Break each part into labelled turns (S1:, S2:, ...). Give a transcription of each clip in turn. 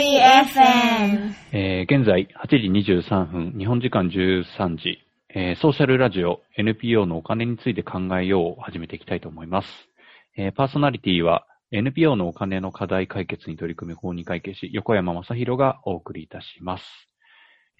S1: FM。
S2: えー現在8時23分、日本時間13時、えーソーシャルラジオ NPO のお金について考えようを始めていきたいと思います。えーパーソナリティは NPO のお金の課題解決に取り組む法に会計士、横山正宏がお送りいたします。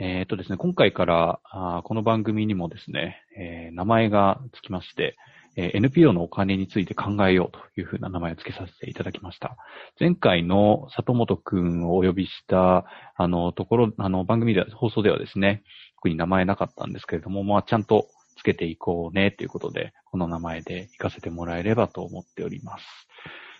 S2: えーとですね、今回からあこの番組にもですね、えー名前がつきまして、え NPO のお金について考えようというふうな名前を付けさせていただきました。前回の里本くんをお呼びしたあの、ところ、あの、番組では、放送ではですね、特に名前なかったんですけれども、まあ、ちゃんとつけていこうね、ということで、この名前で行かせてもらえればと思っております。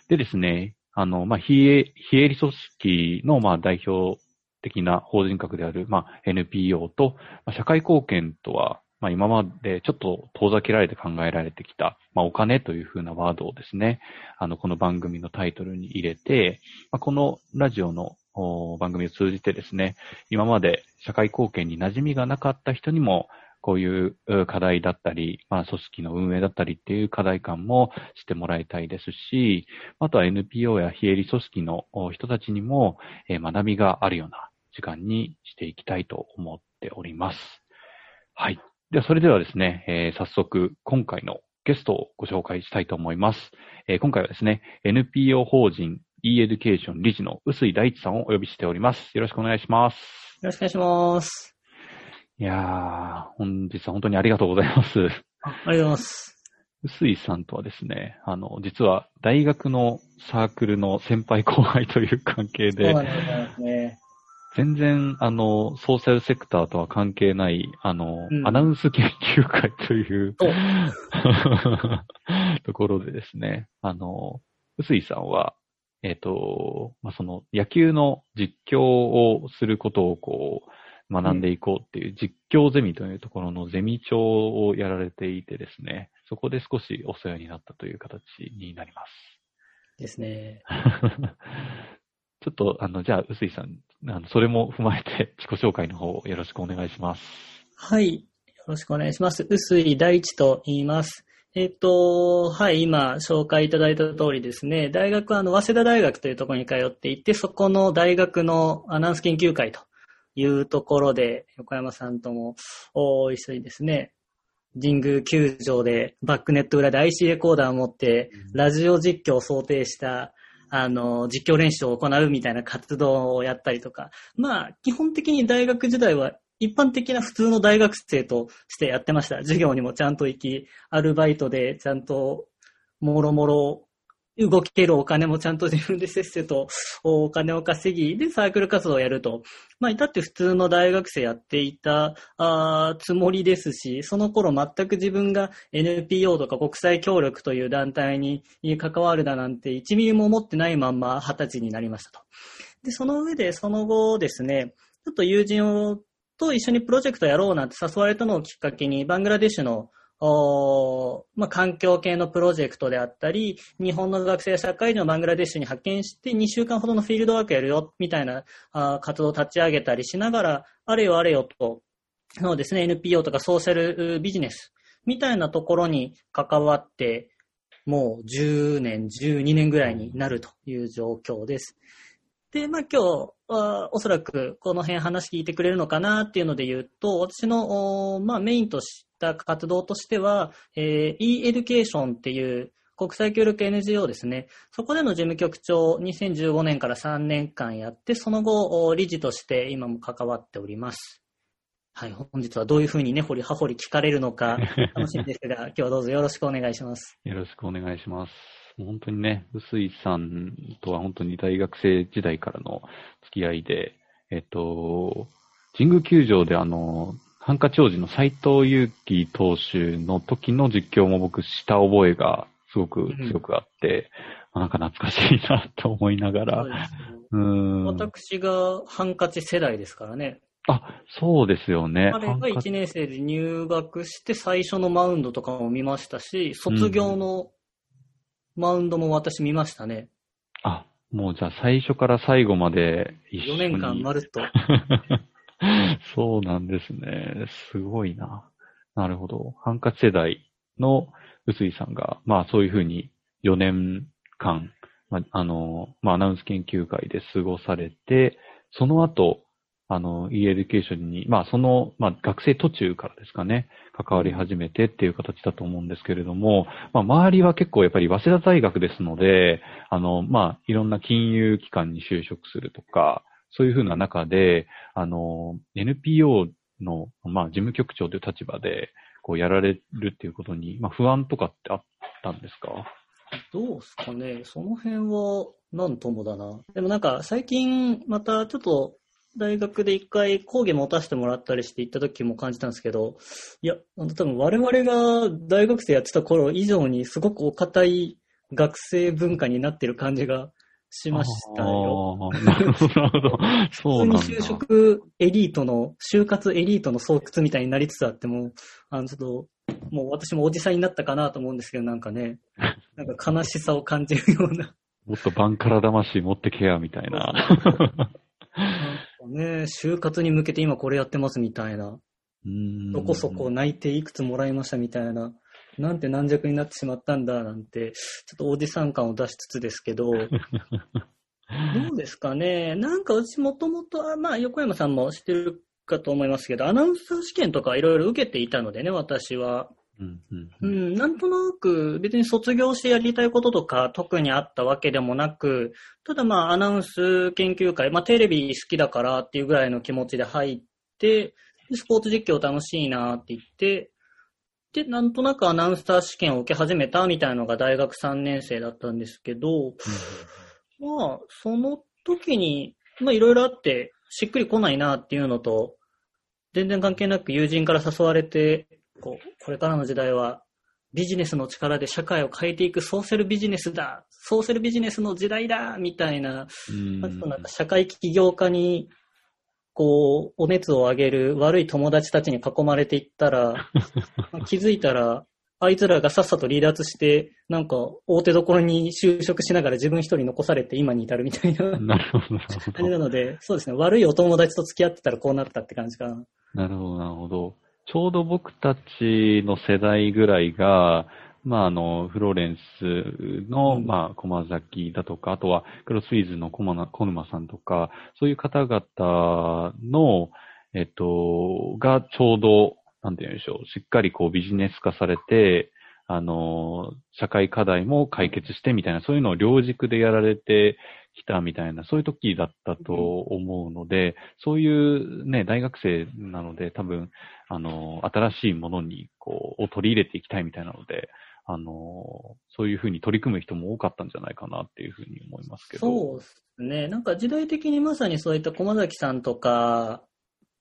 S2: でですね、あの、まあ、非営、非営利組織の、まあ、代表的な法人格である、まあ、NPO と、まあ、社会貢献とは、まあ、今までちょっと遠ざけられて考えられてきた、まあ、お金というふうなワードをですね、あの、この番組のタイトルに入れて、まあ、このラジオの番組を通じてですね、今まで社会貢献に馴染みがなかった人にも、こういう課題だったり、まあ、組織の運営だったりっていう課題感もしてもらいたいですし、あとは NPO や非営利組織の人たちにも、学びがあるような時間にしていきたいと思っております。はい。では、それではですね、えー早速、今回のゲストをご紹介したいと思います。えー今回はですね、NPO 法人 e エデュケーション理事の臼井大地さんをお呼びしております。よろしくお願いします。
S3: よろしくお願いします。
S2: いやー、本日は本当にありがとうございます。
S3: あありがとうございます。
S2: 臼井さんとはですね、あの、実は大学のサークルの先輩後輩という関係で
S3: そうな、んですね。
S2: 全然、あの、ソーシャルセクターとは関係ない、あの、
S3: うん
S2: アナウンス研究会という
S3: お
S2: ところでですね、あの、臼井さんは、えっ、と、まあ、その野球の実況をすることをこう、学んでいこうっていう実況ゼミというところのゼミ長をやられていてですね、そこで少しお世話になったという形になります。
S3: ですね。
S2: ちょっと、あの、じゃあ、臼井さん、あの、それも踏まえて 自己紹介の方よろしくお願いします。
S3: はい。よろしくお願いします。臼井大地と言います。えっ、と、はい、今紹介いただいた通りですね、大学はあの、早稲田大学というところに通っていて、そこの大学のアナウンス研究会というところで、横山さんともお一緒にですね、神宮球場でバックネット裏で IC レコーダーを持って、ラジオ実況を想定した、あの、実況練習を行うみたいな活動をやったりとか、まあ、基本的に大学時代は一般的な普通の大学生としてやってました。授業にもちゃんと行き、アルバイトでちゃんと、もろもろ、動けるお金もちゃんと自分でせっせとお金を稼ぎ、で、サークル活動をやると。まあ、至って普通の大学生やっていたあつもりですし、その頃全く自分が NPO とか国際協力という団体に関わるだなんて1ミリも思ってないまんま20歳になりましたと。で、その上でその後ですね、ちょっと友人をと一緒にプロジェクトやろうなんて誘われたのをきっかけに、バングラデシュのおまあ、環境系のプロジェクトであったり、日本の学生社会人をバングラデシュに派遣して2週間ほどのフィールドワークやるよ、みたいなあ活動を立ち上げたりしながら、あれよあれよと、そうですね、NPO とかソーシャルビジネスみたいなところに関わって、もう10年、12年ぐらいになるという状況です。で、まあ今日、あおそらくこの辺話聞いてくれるのかなっていうので言うと、私の、まあメインとした活動としては、えー e エデュケーションっていう国際協力 NGO ですね。そこでの事務局長、2015年から3年間やって、その後、お理事として今も関わっております。はい、本日はどういうふうにね、根掘り葉掘り聞かれるのか、楽しみですが、今日はどうぞよろしくお願いします。
S2: よろしくお願いします。本当にね、臼井さんとは本当に大学生時代からの付き合いで、えっと、神宮球場であの、ハンカチ王子の斎藤佑樹投手の時の実況も僕した覚えがすごく強くあって、まあなんか懐かしいなと思いながら、
S3: そう
S2: ん。
S3: 私がハンカチ世代ですからね。
S2: あ、そうですよね。
S3: 彼が
S2: ハンカチ
S3: 1年生で入学して最初のマウンドとかも見ましたし、卒業のマウンドも私見ましたね。
S2: あ、もうじゃあ最初から最後まで一緒
S3: 4
S2: に。
S3: 年間まるっと。
S2: そうなんですね。すごいな。なるほど。ハンカチ世代の臼井さんが、まあそういうふうに4年間、まあ、あの、まあアナウンス研究会で過ごされて、その後、あの、e エデュケーションに、まあ、その、まあ、学生途中からですかね、関わり始めてっていう形だと思うんですけれども、まあ、周りは結構やっぱり早稲田大学ですので、あの、まあ、いろんな金融機関に就職するとか、そういうふうな中で、あの、NPO の、まあ、事務局長という立場で、こう、やられるっていうことに、まあ、不安とかってあったんですか？
S3: どうですかねその辺は、なんともだな。でもなんか、最近、またちょっと、大学で一回講義持たせてもらったりして行った時も感じたんですけど、いや、あの多分我々が大学生やってた頃以上にすごくお堅い学生文化になってる感じがしましたよ。
S2: なるほど、なるほど。そうなんだ。
S3: 普通に就職エリートの、就活エリートの巣窟みたいになりつつあっても、あの、ちょっと、もう私もおじさんになったかなと思うんですけど、なんかね、なんか悲しさを感じるような。
S2: もっとバンカラ魂持ってけや、みたいな。
S3: ね、就活に向けて今これやってますみたいな。そこそこ泣いていくつもらいましたみたいな。なんて軟弱になってしまったんだなんて、ちょっとおじさん感を出しつつですけど、どうですかね？なんかうちもともと、まあ横山さんも知ってるかと思いますけど、アナウンサー試験とかいろいろ受けていたのでね、私は。
S2: うんうん
S3: うん、なんとなく別に卒業してやりたいこととか特にあったわけでもなく、ただまあアナウンス研究会、まあテレビ好きだからっていうぐらいの気持ちで入って、スポーツ実況楽しいなって言って、で、なんとなくアナウンサー試験を受け始めたみたいなのが大学3年生だったんですけど、まあ、その時に、まあいろいろあって、しっくり来ないなっていうのと、全然関係なく友人から誘われて、こう、これからの時代はビジネスの力で社会を変えていくソーシャルビジネスだソーシャルビジネスの時代だみたいな、なんか社会起業家にこう、お熱を上げる悪い友達たちに囲まれていったら、気づいたら、あいつらがさっさと離脱して、なんか、大手どころに就職しながら自分一人残されて今に至るみたいな。
S2: なるほど、なるほど。
S3: なので、そうですね。悪いお友達と付き合ってたらこうなったって感じかな。
S2: なるほど、なるほど。ちょうど僕たちの世代ぐらいが、まあ、あの、フローレンスの、うん、まあ、駒崎だとか、あとは、クロスウィーズの小沼さんとか、そういう方々の、えっと、がちょうど、なんて言うんでしょう、しっかりこうビジネス化されて、あの、社会課題も解決してみたいな、そういうのを両軸でやられてきたみたいな、そういう時だったと思うので、そういうね、大学生なので、多分、あの、新しいものに、こう、を取り入れていきたいみたいなので、あの、そういうふうに取り組む人も多かったんじゃないかなっていうふうに思いますけど。
S3: そうですね。なんか時代的にまさにそういった駒崎さんとか、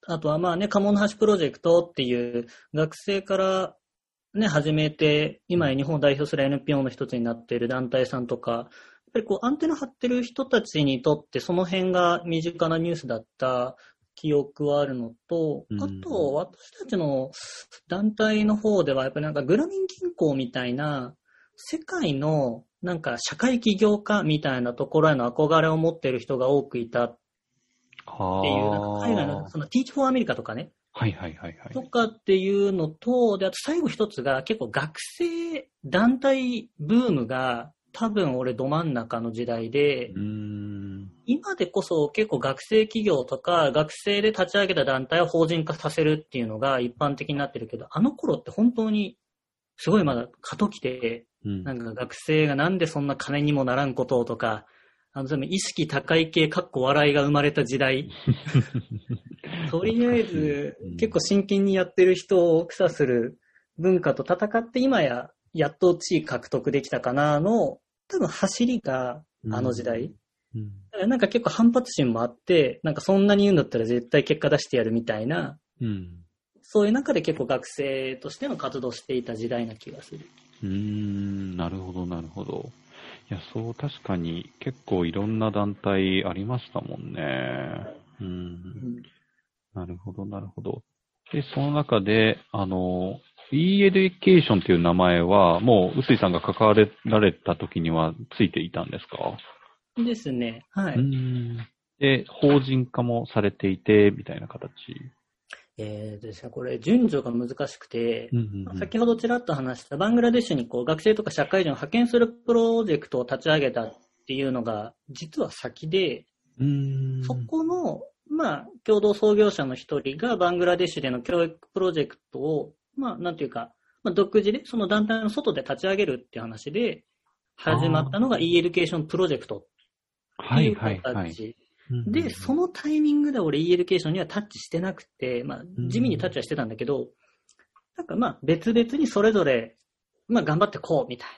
S3: あとはまあね、鴨の橋プロジェクトっていう学生からね、始めて、今や日本を代表する NPO の一つになっている団体さんとか、やっぱりこうアンテナ張ってる人たちにとってその辺が身近なニュースだった記憶はあるのと、あと、私たちの団体の方では、やっぱりなんかグラミン銀行みたいな、世界のなんか社会起業家みたいなところへの憧れを持っている人が多くいたっていう、なんか海外の、その Teach for America とかね。
S2: はいはいはいはい。
S3: とかっていうのと、で、あと最後一つが結構学生団体ブームが多分俺ど真ん中の時代で、今でこそ結構学生企業とか学生で立ち上げた団体を法人化させるっていうのが一般的になってるけど、あの頃って本当にすごいまだ過渡期で、うん、なんか学生がなんでそんな金にもならんことをとか、あの、意識高い系、かっこ笑いが生まれた時代。とりあえず、結構真剣にやってる人を草する文化と戦って今ややっと地位獲得できたかなの、多分走りがあの時代。うん、うん、なんか結構反発心もあって、なんかそんなに言うんだったら絶対結果出してやるみたいな、
S2: うん、
S3: そういう中で結構学生としての活動していた時代な気がする。
S2: うーん、なるほど、なるほど。いや、そう、確かに結構いろんな団体ありましたもんね。うん。うん、なるほど、なるほど。で、その中で、あの、e エデュケーションという名前は、もう、臼井さんが関わられた時にはついていたんですか？
S3: ですね。はい。
S2: で、法人化もされていて、みたいな形。
S3: えーですね、これ、順序が難しくて、先ほどちらっと話したバングラデシュにこう学生とか社会人を派遣するプロジェクトを立ち上げたっていうのが、実は先で、
S2: うーん。
S3: そこの、まあ、共同創業者の一人がバングラデシュでの教育プロジェクトを、まあ、なんていうか、まあ、独自でその団体の外で立ち上げるっていう話で、始まったのが e エデュケーションプロジェクトって
S2: はいいうはい
S3: 形。
S2: はい。
S3: で、そのタイミングで俺 e エデュケーションにはタッチしてなくて、まあ、地味にタッチはしてたんだけど、なんかまあ、別々にそれぞれ、まあ、頑張ってこうみたい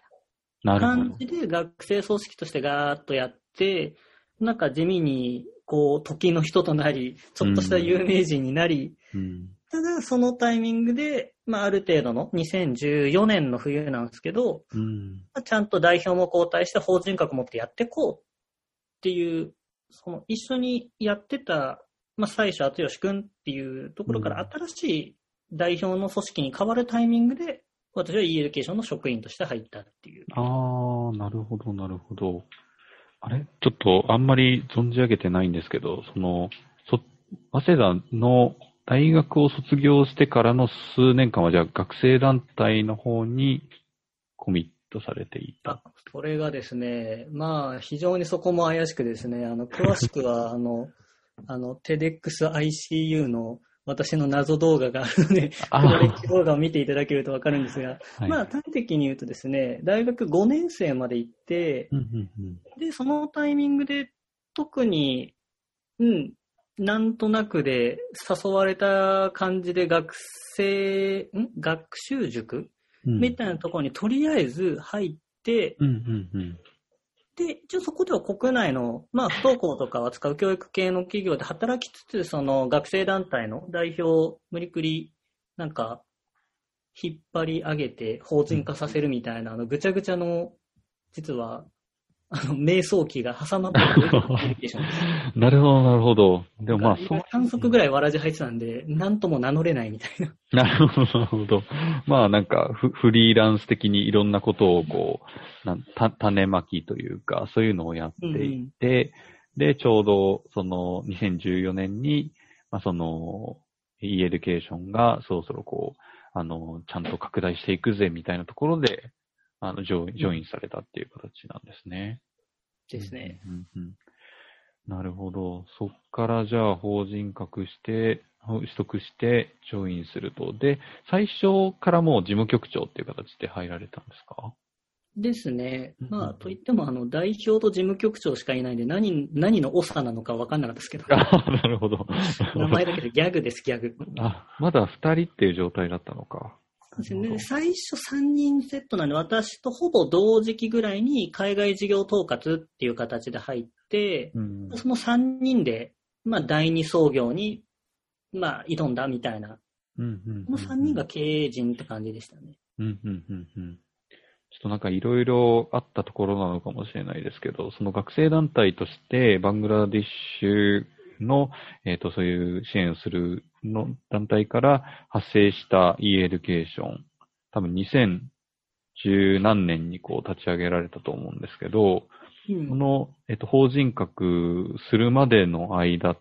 S3: な。感じで学生組織としてガーッとやって、なんか地味に、こう、時の人となり、ちょっとした有名人になり、
S2: うん。
S3: ただそのタイミングで、まあ、ある程度の2014年の冬なんですけど、
S2: うん。
S3: まあちゃんと代表も交代して法人格持ってやってこうっていう、その一緒にやってた、まあ、最初、篤快くんっていうところから新しい代表の組織に変わるタイミングで、私は e エデュケーションの職員として入ったっていう。
S2: ああ、なるほど、なるほど。あれ？ちょっとあんまり存じ上げてないんですけど、その、そ、早稲田の大学を卒業してからの数年間は、じゃあ学生団体の方にコミットされていた
S3: あ。、それがですね、まあ、非常にそこも怪しくですね、あの、詳しくは、あの、あの、TEDxICU の私の謎動画があるので、
S2: あ
S3: 黒歴史動画を見ていただけるとわかるんですが、
S2: はい。
S3: まあ、端的に言うとですね、大学5年生まで行って、
S2: うんうんうん
S3: で、そのタイミングで、特に、うん、なんとなくで誘われた感じで学生、ん？学習塾？
S2: うん。
S3: みたいなところにとりあえず入って、
S2: うんうんうん。
S3: で、一応そこでは国内の、まあ、不登校とかを扱う教育系の企業で働きつつ、その学生団体の代表を無理くり、なんか、引っ張り上げて法人化させるみたいな、あの、ぐちゃぐちゃの、実は、あの、瞑想期が挟まってるコミュニケーションです。
S2: なるほど、なるほど。でもまあ、そう。
S3: 三足ぐらいわらじ入ってたんで、なんとも名乗れないみたいな。
S2: なるほど、なるほど。まあなんかフ、フリーランス的にいろんなことをこう、なんた種まきというか、そういうのをやっていて、で、ちょうどその2014年に、まあその、e エデュケーションがそろそろこう、あの、ちゃんと拡大していくぜみたいなところで、あの、ジョインジョインされたっていう形なんですね。
S3: ですね。
S2: うんうんうんなるほど。そっからじゃあ法人格して、取得して、ジョインすると。で、最初からもう事務局長っていう形で入られたんですか？
S3: ですね。
S2: うん
S3: まあ、といっても、あの、代表と事務局長しかいないんで、何、何の長なのかわかんなかったですけど。
S2: あなるほど。
S3: 名前だけでギャグです、ギャグ。
S2: あ、まだ二人っていう状態だったのか。
S3: で最初3人セットなんで、私とほぼ同時期ぐらいに海外事業統括っていう形で入って、
S2: うん。
S3: その3人で、まあ、第二創業に、まあ、挑んだみたいな。
S2: うんうんうんうん
S3: この3人が経営陣って感じでしたね。
S2: うんうんうんうんちょっとなんかいろいろあったところなのかもしれないですけど、その学生団体としてバングラディッシュの、えっ、と、そういう支援をするの団体から発生した e-Education、多分2010何年にこう立ち上げられたと思うんですけど、
S3: うん
S2: この、えっ、と、法人化するまでの間っ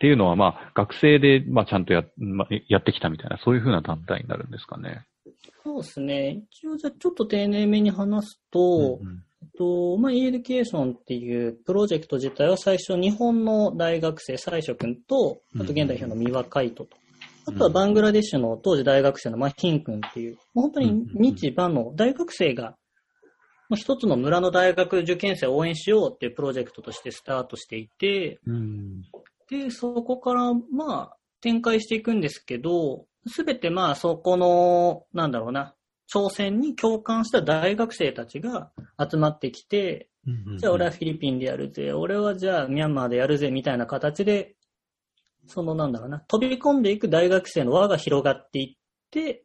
S2: ていうのは、まあ、学生で、まあ、ちゃんとや、まあ、やってきたみたいな、そういうふうな団体になるんですかね。
S3: そうですね。一応じゃあちょっと丁寧めに話すと、
S2: うんうん
S3: と、まあ、e エデュケーションっていうプロジェクト自体は最初日本の大学生、税所君と、あと現代表の三輪開人と、あとはバングラデシュの当時大学生のマヒン君っていう、もう本当に日バの大学生が、まあ一つの村の大学受験生を応援しようっていうプロジェクトとしてスタートしていて、
S2: うん。
S3: で、そこから、まあ、展開していくんですけど、すべてまあ、そこの、なんだろうな、挑戦に共感した大学生たちが集まってきて、じゃあ俺はフィリピンでやるぜ、俺はじゃあミャンマーでやるぜ、みたいな形で、そのなんだろうな、飛び込んでいく大学生の輪が広がっていって、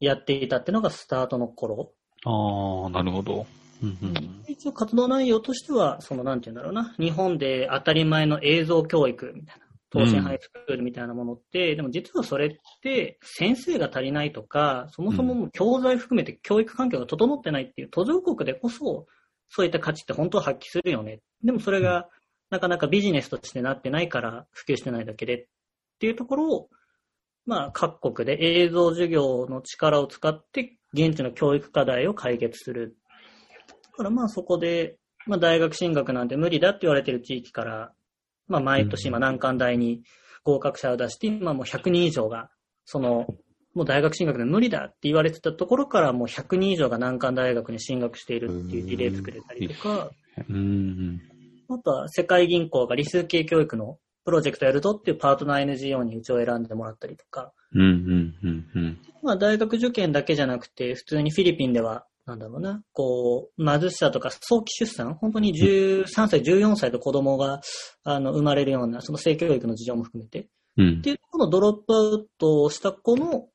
S3: やっていたっていうのがスタートの頃。
S2: ああ、なるほど。うんうん
S3: 一応活動内容としては、そのなんて言うんだろうな、日本で当たり前の映像教育みたいな、東進ハイスクールみたいなものって、でも実はそれって先生が足りないとか、そもそも教材含めて教育環境が整ってないっていう途上国でこそ、そういった価値って本当は発揮するよね。でもそれがなかなかビジネスとしてなってないから普及してないだけでっていうところを、まあ各国で映像授業の力を使って現地の教育課題を解決する。だからまあそこで、まあ大学進学なんて無理だって言われてる地域から、まあ毎年今難関大に合格者を出して、今もう100人以上が、その、もう大学進学で無理だって言われてたところからもう100人以上が難関大学に進学しているっていう事例作れたりとか、
S2: うん。
S3: あとは世界銀行が理数系教育のプロジェクトやるぞっていうパートナー NGO にうちを選んでもらったりとか。まあ大学受験だけじゃなくて、普通にフィリピンでは、なんだろうな、こう、貧しさとか早期出産、本当に13歳、14歳と子供が、あの、生まれるような、その性教育の事情も含めて、
S2: うん。
S3: っていうこのドロップアウトをした子の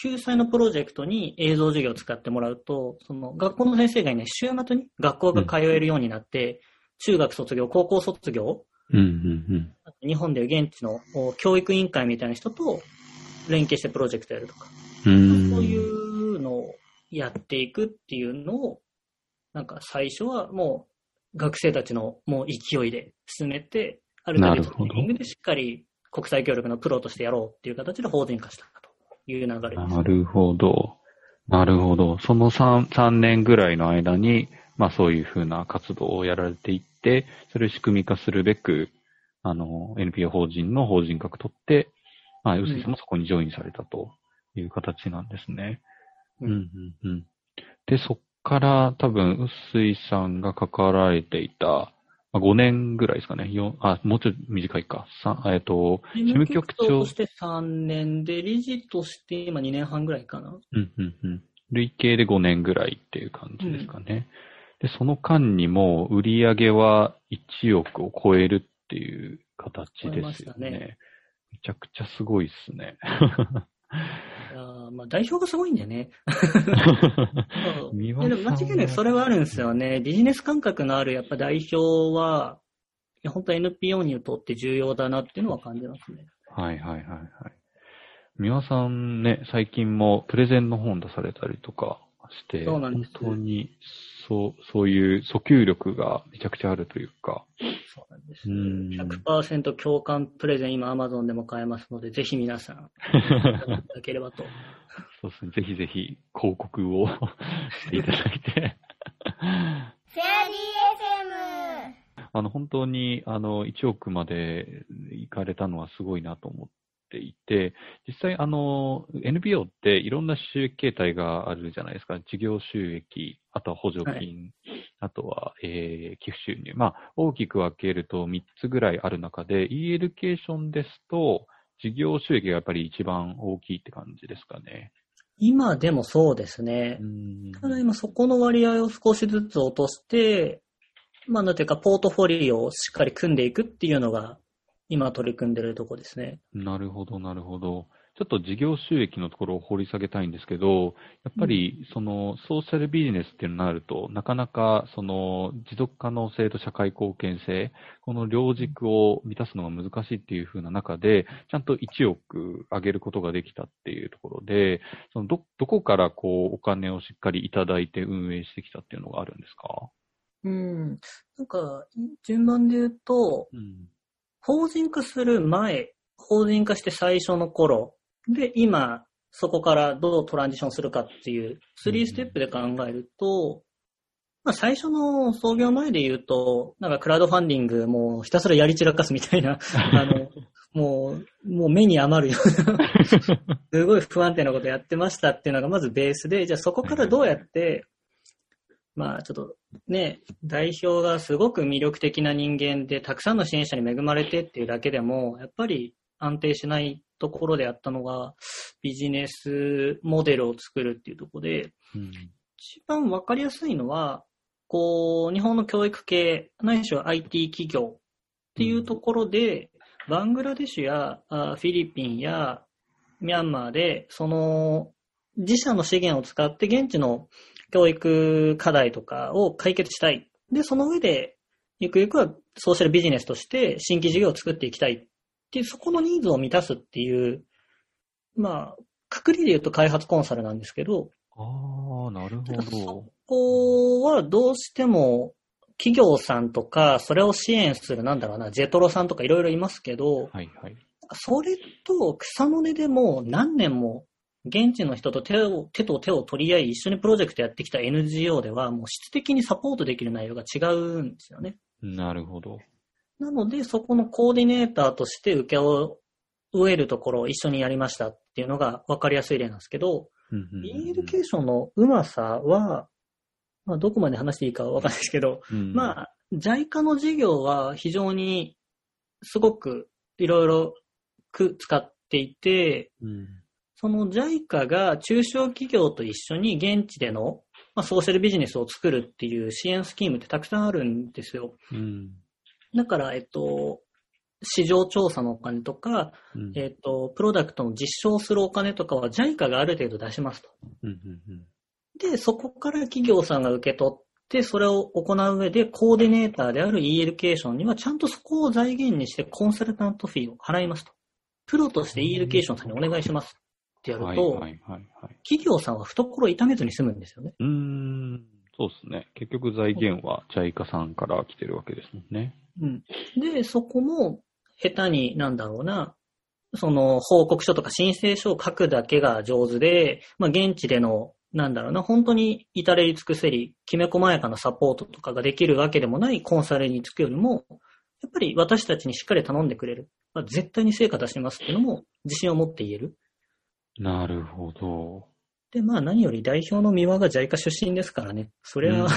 S3: 救済のプロジェクトに映像授業を使ってもらうと、その学校の先生がいない週末に学校が通えるようになって、中学卒業、高校卒業、
S2: うん、うん、
S3: 日本でいう現地のお教育委員会みたいな人と連携してプロジェクトやるとか、
S2: うん。
S3: そういうのをやっていくっていうのを、なんか最初はもう学生たちのもう勢いで進めて、ある程度のタイミングでしっかり国際協力のプロとしてやろうっていう形で法人化したという流れです。
S2: なるほど。なるほど。その3、三年ぐらいの間に、まあそういうふうな活動をやられていって、それを仕組み化するべく、あの、NPO 法人の法人格取って、まあ、うすいさんもそこにジョインされたという形なんですね。
S3: う
S2: うんん、うん、うん。で、そっから多分、うすいさんが関わられていた、まあ、5年ぐらいですかね。よあ、もうちょっと短いか。さえっ、と、
S3: 事
S2: 務局長
S3: として3年で、理事として今2年半ぐらいかな。
S2: うん、うん、うん。累計で5年ぐらいっていう感じですかね。で、その間にも売り上げは1億を超えるっていう形ですよね。
S3: ね
S2: めちゃくちゃすごいっすね。
S3: いやーまあ代表がすごいんだよね。でも間違いなくそれはあるんですよね。ビジネス感覚のあるやっぱ代表は、いや本当 NPO にとって重要だなっていうのは感じますね。
S2: はいはいはいはい。三輪さんね、最近もプレゼンの本出されたりとかして、
S3: そうなんです
S2: 本当にそう、そういう訴求力がめちゃくちゃあるというか。
S3: そうなんです。
S2: うん
S3: 100%共感プレゼン今 Amazon でも買えますので、ぜひ皆さん、いただければと。
S2: そうですね。ぜひぜひ広告を していただいて。あの、本当に、あの、1億まで行かれたのはすごいなと思っていて、実際、あの、NPO っていろんな収益形態があるじゃないですか。事業収益、あとは補助金、
S3: は
S2: あとは、えー寄付収入。まあ、大きく分けると3つぐらいある中で、e エデュケーションですと、事業収益がやっぱり一番大きいって感じですかね。
S3: 今でもそうですね
S2: う。ん
S3: ただ今そこの割合を少しずつ落として、まあなんていうか、ポートフォリオをしっかり組んでいくっていうのが、今取り組んでるとこですね。
S2: なるほど、なるほど。ちょっと事業収益のところを掘り下げたいんですけど、やっぱりそのソーシャルビジネスっていうのになると、なかなかその持続可能性と社会貢献性、この両軸を満たすのが難しいっていう風な中で、ちゃんと1億上げることができたっていうところで、そのど、どこからこうお金をしっかりいただいて運営してきたっていうのがあるんですか？
S3: うん。なんか、順番で言うと、
S2: うん。
S3: 法人化する前、法人化して最初の頃、で、今、そこからどうトランジションするかっていう、3ステップで考えると、まあ最初の創業前で言うと、なんかクラウドファンディングもうひたすらやり散らかすみたいな、あの、もう、もう目に余るような、すごい不安定なことやってましたっていうのがまずベースで、じゃあそこからどうやって、まあちょっとね、代表がすごく魅力的な人間で、たくさんの支援者に恵まれてっていうだけでも、やっぱり安定しないところであったのが、ビジネスモデルを作るっていうところで、
S2: うん。
S3: 一番わかりやすいのは、こう、日本の教育系、ないしは IT 企業っていうところで、バングラデシュやフィリピンやミャンマーで、その自社の資源を使って現地の教育課題とかを解決したい。で、その上で、ゆくゆくはソーシャルビジネスとして新規事業を作っていきたいっていう、そこのニーズを満たすっていう、まあ、くくりで言うと開発コンサルなんですけど、
S2: ああ、なるほど。
S3: ここはどうしても企業さんとか、それを支援する、なんだろうな、ジェトロさんとかいろいろいますけど、
S2: はいはい。
S3: それと草の根でもう何年も現地の人と手を手と手を取り合い一緒にプロジェクトやってきた NGO ではもう質的にサポートできる内容が違うんですよね。
S2: なるほど。
S3: なので、そこのコーディネーターとして受け負えるところを一緒にやりましたっていうのが分かりやすい例なんですけど、
S2: うんうんうん
S3: e エデュケーションのうまさは、まあ、どこまで話していいかは分かんないですけど、
S2: うん
S3: まあ、JICA の事業は非常にすごくいろいろく使っていて、
S2: うん
S3: その JICA が中小企業と一緒に現地での、まあ、ソーシャルビジネスを作るっていう支援スキームってたくさんあるんですよ。
S2: うん
S3: だから、えっと、市場調査のお金とか、
S2: うん
S3: えっと、プロダクトの実証するお金とかは JICA がある程度出しますと。
S2: うんうん
S3: で、そこから企業さんが受け取って、それを行う上で、コーディネーターである e エデュケーションには、ちゃんとそこを財源にして、コンサルタントフィーを払いますと。プロとして e エデュケーションさんにお願いしますってやると、
S2: はいはいはいはい。
S3: 企業さんは懐痛めずに済むんですよね。
S2: うーん、そうですね。結局財源は JICA さんから来てるわけですもんね。
S3: うん。で、そこも、下手に、なんだろうな、その、報告書とか申請書を書くだけが上手で、まあ、現地での、なんだろうな、本当に至れり尽くせり、きめ細やかなサポートとかができるわけでもないコンサルにつくよりも、やっぱり私たちにしっかり頼んでくれる。まあ、絶対に成果出しますっていうのも、自信を持って言える。
S2: なるほど。
S3: で、まあ何より代表の三輪が JICA 出身ですからね。それは、
S2: うん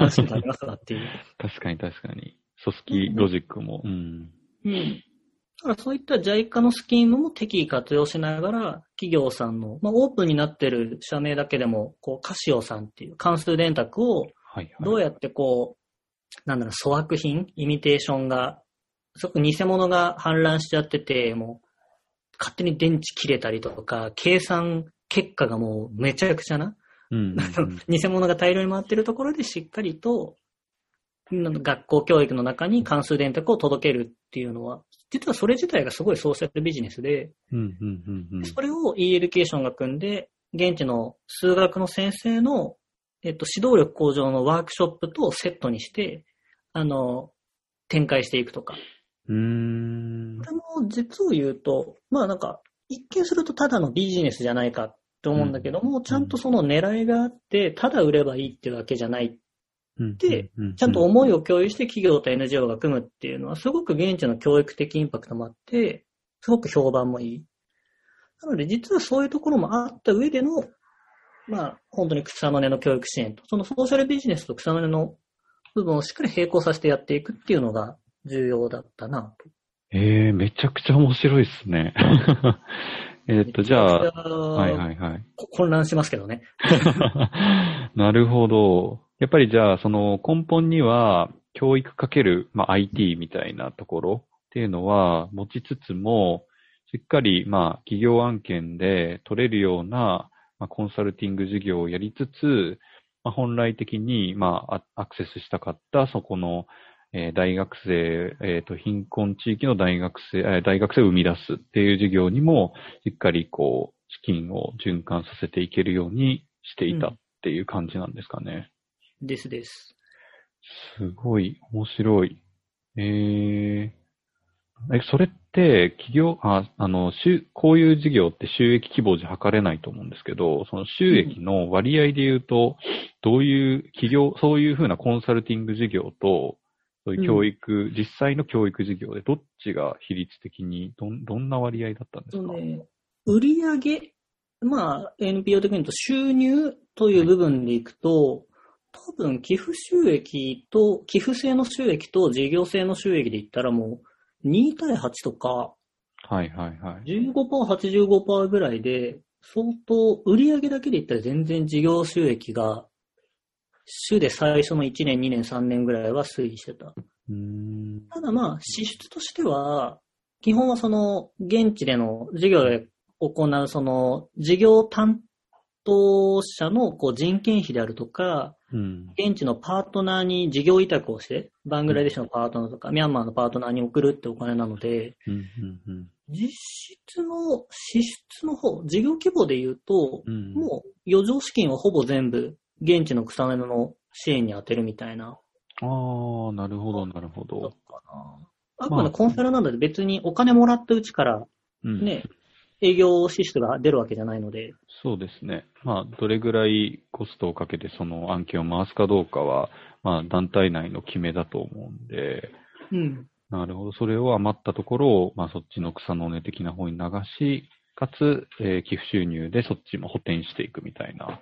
S3: 安心感ありますなっていう。
S2: 確かに確かに。組織ロジックも。うん。
S3: うん。だからそういった JICA のスキームも適宜活用しながら、企業さんの、まあ、オープンになってる社名だけでも、こう、カシオさんっていう関数電卓を。どうやってこう、なんだろう、粗悪品、イミテーションが、すごく偽物が氾濫しちゃってて、もう、勝手に電池切れたりとか、計算結果がもうめちゃくちゃな、
S2: うんうんうん。
S3: 偽物が大量に回ってるところでしっかりと、うん学校教育の中に関数電卓を届けるっていうのは、実はそれ自体がすごいソーシャルビジネスで、
S2: うんうんうんうん。
S3: それを e エデュケーションが組んで、現地の数学の先生の、えっと、指導力向上のワークショップとセットにして、あの、展開していくとか。
S2: うーん。
S3: こ。れも実を言うと、まあなんか、一見するとただのビジネスじゃないかって思うんだけども、ちゃんとその狙いがあって、ただ売ればいいってわけじゃないで
S2: うん、
S3: ちゃんと思いを共有して企業と NGO が組むっていうのは、すごく現地の教育的インパクトもあって、すごく評判もいい。なので、実はそういうところもあった上での、まあ、本当に草の根の教育支援と、そのソーシャルビジネスと草の根の部分をしっかり並行させてやっていくっていうのが重要だったなと。
S2: ええめちゃくちゃ面白いっすね。えっと、じゃあ、は
S3: はい
S2: はいはい。
S3: 混乱しますけどね。
S2: なるほど。やっぱりじゃあ、その根本には、教育かける、まあ、IT みたいなところっていうのは持ちつつも、しっかり、まあ、企業案件で取れるような、まあ、コンサルティング事業をやりつつ、まあ、本来的に、まあ、アアクセスしたかった、そこの、えー大学生、えっ、と、貧困地域の大学生、えー大学生を生み出すっていう事業にも、しっかりこう、資金を循環させていけるようにしていたっていう感じなんですかね。
S3: ですです。
S2: すごい、面白い。えー、え、それって、企業、あ、あの、収こういう事業って収益規模じゃ測れないと思うんですけど、その収益の割合で言うと、どういう企業、そういうふうなコンサルティング事業と、そういう教育、実際の教育事業でどっちが比率的にどん、どんな割合だったんですか、
S3: ね、売上まあ、NPO 的に言うと収入という部分でいくと、多分寄付収益と、寄付制の収益と事業制の収益で言ったらもう2対8とか
S2: はいはいはい。
S3: 15%、85%ぐらいで、相当売上だけで言ったら全然事業収益が、週で最初の1年、2年、3年ぐらいは推移してた。ただまあ、支出としては、基本はその、現地での事業で行うその、事業担当者のこう人件費であるとか、
S2: うん。
S3: 現地のパートナーに事業委託をして、バングラデシュのパートナーとか、ミャンマーのパートナーに送るってお金なので、
S2: うん、うん、うん。
S3: 実質の支出の方、事業規模で言うと、
S2: うん、
S3: もう余剰資金はほぼ全部現地の草根の支援に充てるみたいな。
S2: ああ、なるほど、なるほど。
S3: あくまでコンサルなので別にお金もらったうちから
S2: うん。
S3: ね、営業支出が出るわけじゃないので、
S2: そうですね。まあ、どれぐらいコストをかけてその案件を回すかどうかは、まあ、団体内の決めだと思うんで、
S3: うん。
S2: なるほど。それを余ったところを、まあそっちの草の根的な方に流し、かつ、えー寄付収入でそっちも補填していくみたいな。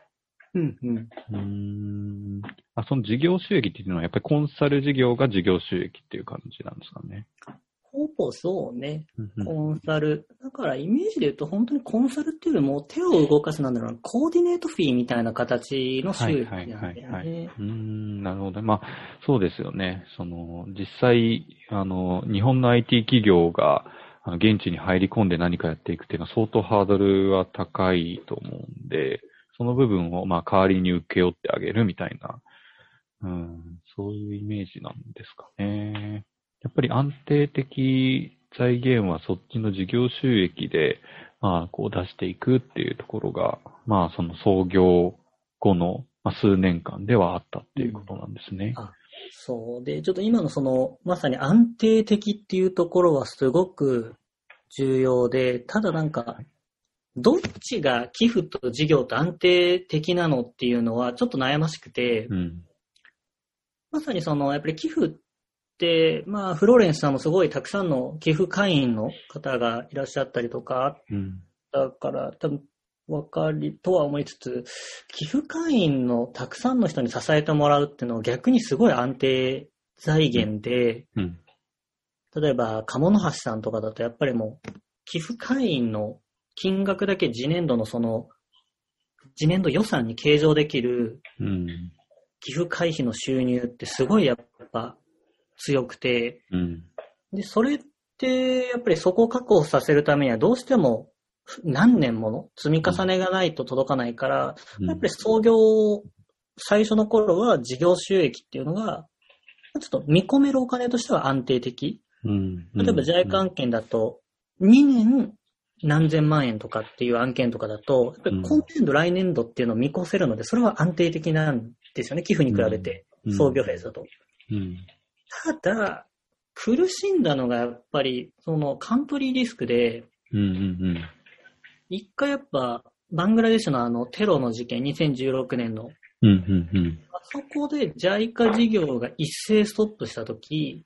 S3: うんうん。
S2: うーん。あ、その事業収益っていうのはやっぱりコンサル事業が事業収益っていう感じなんですかね。
S3: ほぼそうね。コンサル。だからイメージで言うと本当にコンサルっていうよりも手を動かすなんだろうな、コーディネートフィーみたいな形の収益なんだよ
S2: はいはいはいは
S3: ね。
S2: うーん、なるほど。まあ、そうですよね。その、実際、あの、日本の IT 企業が、現地に入り込んで何かやっていくっていうのは相当ハードルは高いと思うんで、その部分を、まあ、代わりに請け負ってあげるみたいな、うん、そういうイメージなんですかね。やっぱり安定的財源はそっちの事業収益で、まあ、こう出していくっていうところが、まあ、その創業後の、まあ、数年間ではあったっていうことなんですね。
S3: あそう。で、ちょっと今のその、まさに安定的っていうところはすごく重要で、ただなんか、どっちが寄付と事業と安定的なのっていうのはちょっと悩ましくて、
S2: うん。
S3: まさにその、やっぱり寄付って、まあ、フローレンスさんもすごいたくさんの寄付会員の方がいらっしゃったりとか、
S2: うん。
S3: だから多分、わかり、とは思いつつ、寄付会員のたくさんの人に支えてもらうっていうのは逆にすごい安定財源で、
S2: うん。
S3: 例えば、鴨の橋さんとかだとやっぱりもう、寄付会員の金額だけ次年度のその、次年度予算に計上できる
S2: うん。
S3: 寄付会費の収入ってすごいやっぱ強くて、
S2: うん。
S3: で、それってやっぱりそこを確保させるためにはどうしても何年もの積み重ねがないと届かないから、やっぱり創業最初の頃は事業収益っていうのが、ちょっと見込めるお金としては安定的。
S2: うん。
S3: 例えば JICA 案件だと、2年何千万円とかっていう案件とかだと、やっぱり今年度、来年度っていうのを見越せるので、それは安定的なんですよね、寄付に比べて、
S2: うん
S3: 創業フェーズだと。
S2: うん。
S3: ただ、苦しんだのがやっぱり、そのカントリーリスクで。一回やっぱ、バングラデシュのあのテロの事件、2016年の。あそこで JICA 事業が一斉ストップしたとき、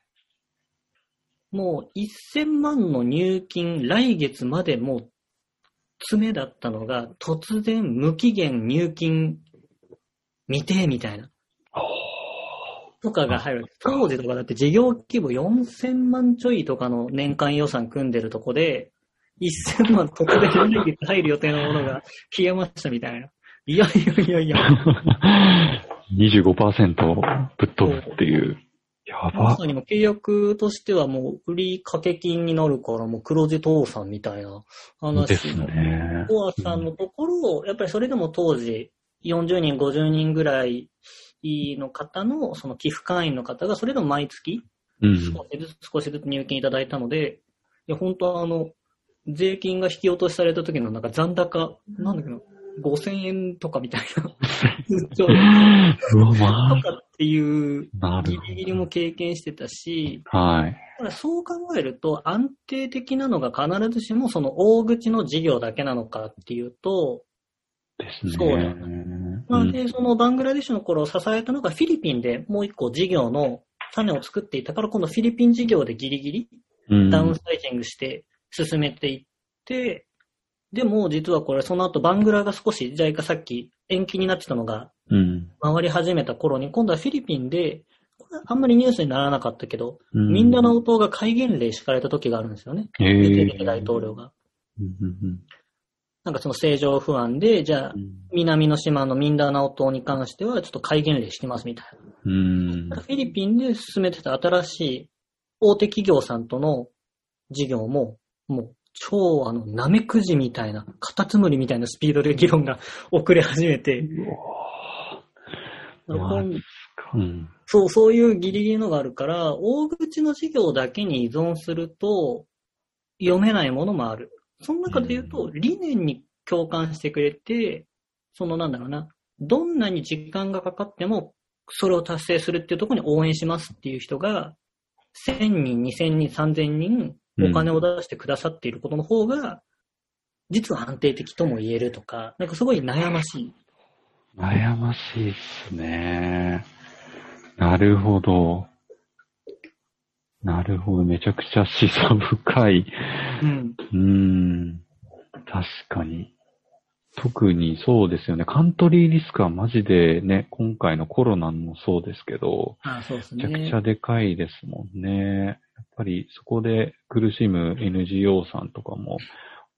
S3: もう1000万の入金、来月までもう詰めだったのが、突然無期限入金未定みたいな。とかが入る。当時とかだって事業規模4000万ちょいとかの年間予算組んでるとこで、1000万突然来月入る予定のものが消えましたみたいな。いやいやいやいや。
S2: 25%ぶっ飛ぶっていう。やば。
S3: まさにもう契約としてはもう売り掛け金になるからもう黒字倒産みたいな話
S2: ですね。
S3: コアさんのところを、やっぱりそれでも当時40人、50人ぐらいの方のその寄付会員の方がそれでも毎月
S2: うん。
S3: 少しずつ少しずつ入金いただいたので、いや本当はあの、税金が引き落としされた時のなんか残高、なんだっけな、5000円とかみたいな。
S2: うわ、ま
S3: とかっていうギリギリも経験してたし、
S2: ど。はい。
S3: ただそう考えると安定的なのが必ずしもその大口の事業だけなのかっていうと、
S2: ですね。
S3: そうだまあ、
S2: うん
S3: で、そのバングラデシュの頃を支えたのがフィリピンでもう一個事業の種を作っていたから、今度フィリピン事業でギリギリ
S2: うん
S3: ダウンサイジングして進めていって、でも実はこれその後バングラが少し、じゃあかさっき延期になってたのが
S2: うん。
S3: 回り始めた頃に、今度はフィリピンで、これあんまりニュースにならなかったけど、
S2: うん
S3: ミンダナオ島が戒厳令敷かれた時があるんですよね。
S2: え
S3: レケ大統領が。なんかその政情不安で、じゃあ
S2: う、ん
S3: 南の島のミンダナオ島に関してはちょっと戒厳令敷きますみたいな。
S2: うん。
S3: フィリピンで進めてた新しい大手企業さんとの事業も、もう超あの、ナメクジみたいな、カタツムリみたいなスピードで議論が 遅れ始めて、
S2: うん。
S3: そう、そういうギリギリのがあるから、大口の事業だけに依存すると、読めないものもある。その中で言うと、理念に共感してくれて、そのなんだろうな、どんなに時間がかかっても、それを達成するっていうところに応援しますっていう人が、1000人、2000人、3000人お金を出してくださっていることの方が、実は安定的とも言えるとか、なんかすごい悩ましい。
S2: 悩ましいっすね。なるほど。なるほど。めちゃくちゃ思想深い。
S3: うん。
S2: うーん。確かに。特にそうですよね。カントリーリスクはマジでね、今回のコロナもそうですけど、
S3: あそうですね。
S2: めちゃくちゃでかいですもんね。やっぱりそこで苦しむ NGO さんとかも、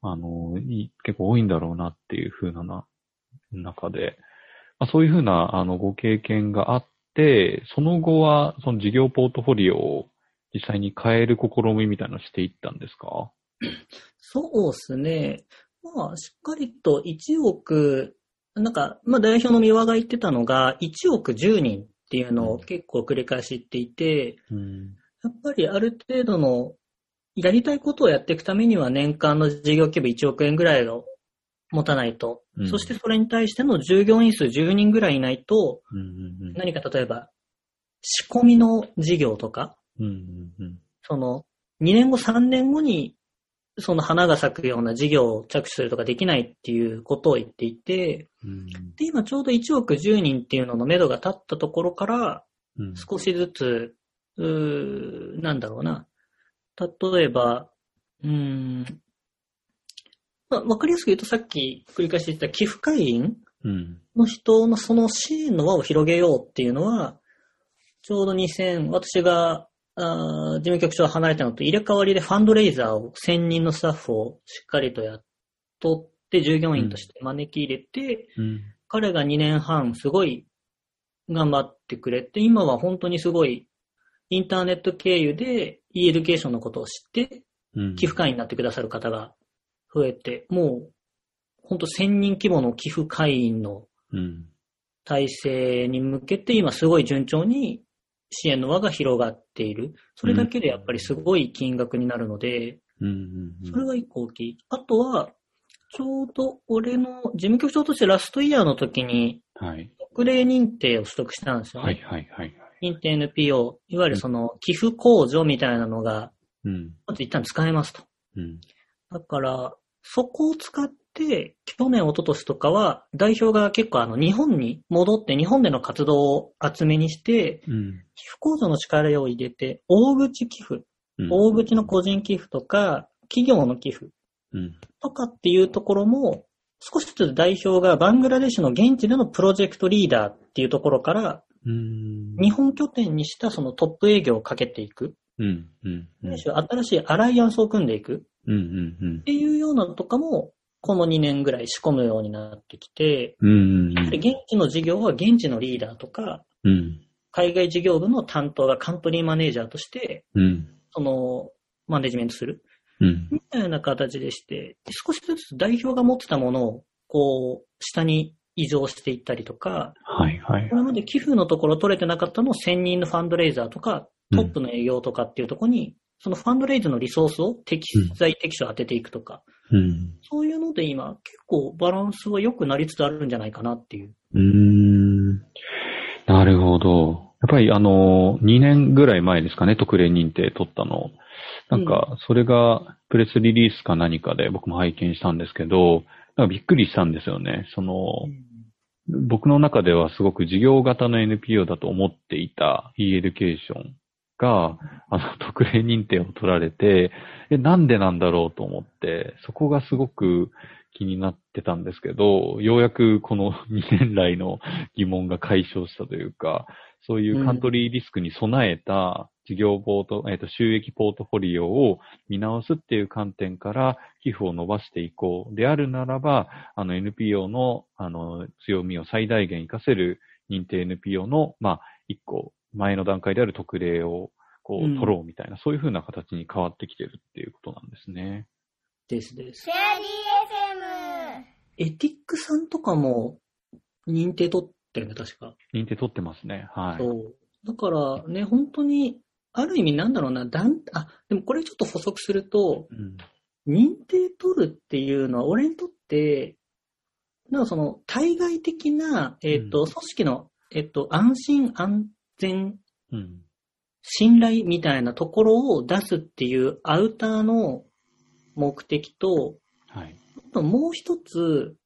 S2: あの、い結構多いんだろうなっていう風なな中で、まあ、そういう風なあのご経験があって、その後はその事業ポートフォリオを実際に変える試みみたいなのをしていったんですか？
S3: そうですね。まあ、しっかりと1億、なんか、まあ代表の三輪が言ってたのが、1億10人っていうのを結構繰り返し言っていて、
S2: うん。
S3: やっぱりある程度の、やりたいことをやっていくためには年間の事業規模1億円ぐらいを持たないと、
S2: うん。
S3: そしてそれに対しての従業員数10人ぐらいいないと、
S2: うんうんうん。
S3: 何か例えば、仕込みの事業とか、
S2: うんうんうん。
S3: その、2年後、3年後に、その花が咲くような事業を着手するとかできないっていうことを言っていて、
S2: うん。
S3: で、今ちょうど1億10人っていうのの目処が立ったところから、
S2: うん。
S3: 少しずつ、うーなんだろうな。例えば、うーん、まあ、わかりやすく言うとさっき繰り返し言った寄付会員
S2: うん。
S3: の人のその支援の輪を広げようっていうのは、ちょうど2000、私が、あー事務局長を離れたのと入れ替わりでファンドレイザーを1000人のスタッフをしっかりとやっとって従業員として招き入れて、
S2: うん。
S3: 彼が2年半すごい頑張ってくれて、今は本当にすごいインターネット経由で e エデュケーションのことを知って
S2: うん。
S3: 寄付会員になってくださる方が増えて、もう本当1000人規模の寄付会員の
S2: うん
S3: 体制に向けて今すごい順調に支援の輪が広がっている。それだけでやっぱりすごい金額になるので、それが一個大きい。あとは、ちょうど俺の事務局長としてラストイヤーの時に
S2: はい。
S3: 特例認定を取得したんですよね。
S2: はいはいはいはい。
S3: 認定 NPO、いわゆるその寄付控除みたいなのが、
S2: うん。
S3: まず一旦使えますと。
S2: うん。
S3: だから、そこを使って、去年、一昨年とかは、代表が結構あの、日本に戻って、日本での活動を厚めにして、
S2: うん。
S3: 寄付控除の力を入れて、大口寄付、
S2: うん
S3: 大口の個人寄付とか、企業の寄付
S2: うん。
S3: とかっていうところも、少しずつ代表がバングラデシュの現地でのプロジェクトリーダーっていうところから、
S2: うん。
S3: 日本拠点にしたそのトップ営業をかけていく。
S2: うん。うん。うん。
S3: 新しいアライアンスを組んでいくっ
S2: うん。うん。
S3: ていうようなのとかも、この2年ぐらい仕込むようになってきて、
S2: うん。
S3: やはり現地の事業は現地のリーダーとか、
S2: うん。
S3: 海外事業部の担当がカントリーマネージャーとして、
S2: うん。
S3: その、マネジメントする。
S2: うん。
S3: みたいな形でして、少しずつ代表が持ってたものを、こう、下に移譲していったりとか、
S2: はいはい
S3: こ。れまで寄付のところ取れてなかったのを1000人のファンドレイザーとか、トップの営業とかっていうところに、そのファンドレイズのリソースを適材適所当てていくとか、
S2: うん。
S3: そういうので今、結構バランスは良くなりつつあるんじゃないかなっていう。
S2: うーん。なるほど。やっぱりあの、2年ぐらい前ですかね、特例認定取ったの。なんか、それがプレスリリースか何かで僕も拝見したんですけど、なんかびっくりしたんですよね。その、僕の中ではすごく事業型の NPO だと思っていた e-Educationが、あの、特例認定を取られて、え、なんでなんだろうと思って、そこがすごく気になってたんですけど、ようやくこの 2年来の疑問が解消したというか、そういうカントリーリスクに備えた事業ポート、えっ、と、収益ポートフォリオを見直すっていう観点から寄付を伸ばしていこう。であるならば、あの NPO の、あの、強みを最大限活かせる認定 NPO の、まあ、一個前の段階である特例を、こう、
S3: うん
S2: 取ろうみたいな、そういう風な形に変わってきてるっていうことなんですね。
S3: ですです
S1: シ。ェア DFM
S3: エティックさんとかも認定取ってるね、確か。
S2: 認定取ってますね。はい。
S3: そう。だからね、本当に、ある意味なんだろうな、だん、あ、でもこれちょっと補足すると、
S2: うん。
S3: 認定取るっていうのは、俺にとって、なんかその、対外的な、えっ、と、
S2: うん
S3: 組織の、えっ、と、安心安全、
S2: うん。
S3: 信頼みたいなところを出すっていうアウターの目的と、
S2: はい。
S3: あともう一つ、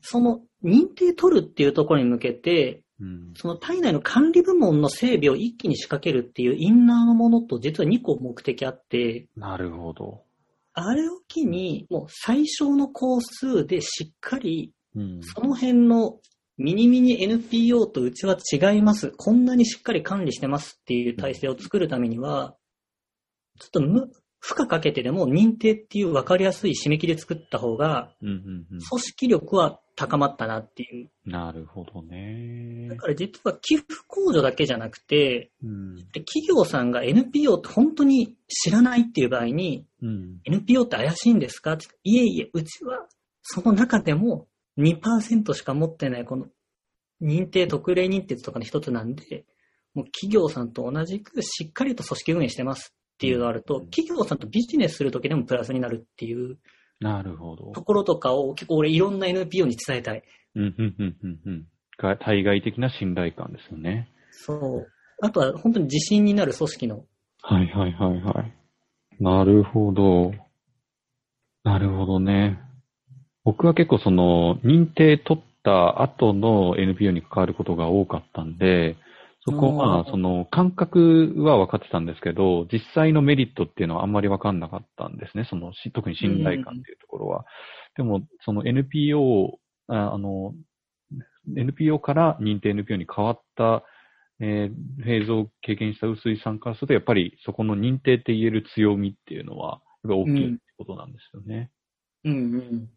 S3: その認定取るっていうところに向けて、
S2: うん。
S3: その体内の管理部門の整備を一気に仕掛けるっていうインナーのものと実は2個目的あって、
S2: なるほど。
S3: あれを機にもう最小の工数でしっかり
S2: うん。
S3: その辺のミニミニ NPO とうちは違います。こんなにしっかり管理してますっていう体制を作るためには、ちょっとむ負荷かけてでも認定っていう分かりやすい締め切り作った方が。組織力は高まったなっていう。
S2: なるほどね
S3: だ。から実は寄付控除だけじゃなくて、
S2: うん。
S3: 企業さんが NPO って本当に知らないっていう場合に、
S2: うん。
S3: NPO って怪しいんですか？っていえいえ、うちはその中でも2%しか持ってないこの認定特例認定とかの一つなんで、もう企業さんと同じくしっかりと組織運営してますっていうのがあると、
S2: うん
S3: 企業さんとビジネスするときでもプラスになるっていう
S2: なるほど
S3: と。ころとかを結構俺いろんな NPO に伝えたい。
S2: うん、うん、うん、うん、うん。が対外的な信頼感ですよね。
S3: そう。あとは本当に自信になる組織の。
S2: はい、はい、はい、はい。なるほど。なるほどね。僕は結構その、認定取った後の NPO に関わることが多かったんで、そこはその、感覚は分かってたんですけど、実際のメリットっていうのはあんまり分かんなかったんですね。その、し特に信頼感っていうところは。でも、その NPO、ああの、NPO から認定 NPO に変わった、えーフェーズを経験した臼井さんからすると、やっぱりそこの認定って言える強みっていうのは、大きいってことなんですよね。
S3: うんうん。
S2: う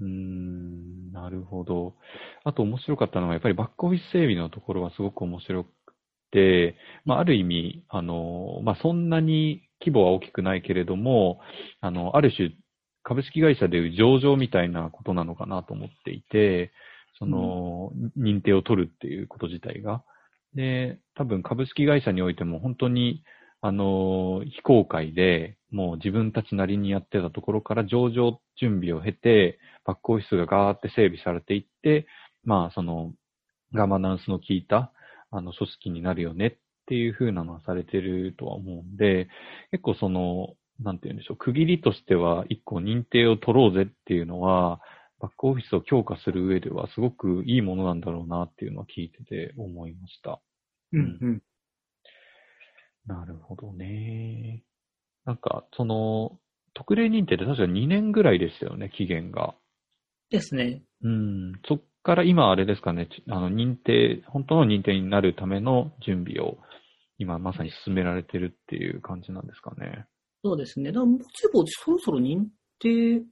S2: ーん、なるほど。あと面白かったのは、やっぱりバックオフィス整備のところはすごく面白くて、まあ、ある意味、あの、まあ、そんなに規模は大きくないけれども、あの、ある種、株式会社でいう上場みたいなことなのかなと思っていて、その、認定を取るっていうこと自体が。で、多分株式会社においても本当に、あの、非公開で、もう自分たちなりにやってたところから上場準備を経て、バックオフィスがガーって整備されていって、まあ、その、ガバナンスの効いた、あの、組織になるよねっていう風なのはされてるとは思うんで、結構その、なんて言うんでしょう、区切りとしては一個認定を取ろうぜっていうのは、バックオフィスを強化する上ではすごくいいものなんだろうなっていうのは聞いてて思いました。
S3: うんうん。
S2: なるほどね。なんか、その、特例認定って確か2年ぐらいでしたよね、期限が。
S3: ですね。
S2: うん。そっから今あれですかね、ちあの、認定、本当の認定になるための準備を今まさに進められてるっていう感じなんですかね。
S3: そうですね。だから、もちろんそろそろ認定取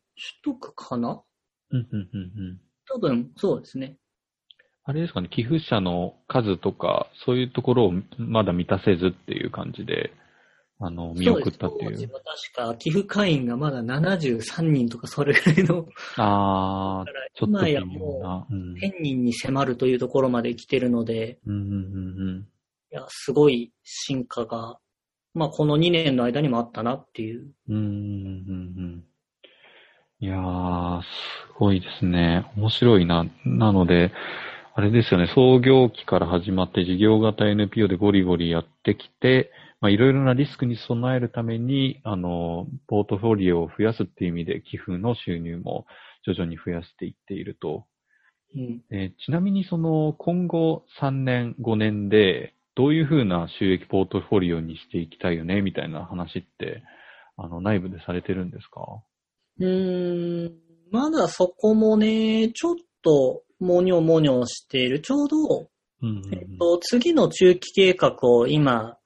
S3: 得かな？
S2: うん、うん、うん、うん。
S3: 多分、そうですね。
S2: あれですかね、寄付者の数とか、そういうところをまだ満たせずっていう感じで、あの、見送ったっていう。
S3: そは確か寄付会員がまだ73人とかそれぐらいの、
S2: ああ、ちょっと微
S3: 今や
S2: 妙
S3: も
S2: な。うん。
S3: う1000人に迫るというところまで来てるので、
S2: うん、うん、うん、
S3: いや、すごい進化が、まあこの2年の間にもあったなっていう。
S2: うん。うん、うん、うん。いやー、すごいですね。面白いな。なので、あれですよね、創業期から始まって事業型 NPO でゴリゴリやってきて、まあいろいろなリスクに備えるために、あの、ポートフォリオを増やすっていう意味で寄付の収入も徐々に増やしていっていると。
S3: うん。
S2: えーちなみにその今後3年、5年でどういうふうな収益ポートフォリオにしていきたいよねみたいな話って、あの内部でされてるんですか？
S3: うーん、まだそこもね、ちょっと、もにょもにょしている。ちょうど、
S2: うんうん
S3: えっと、次の中期計画を今、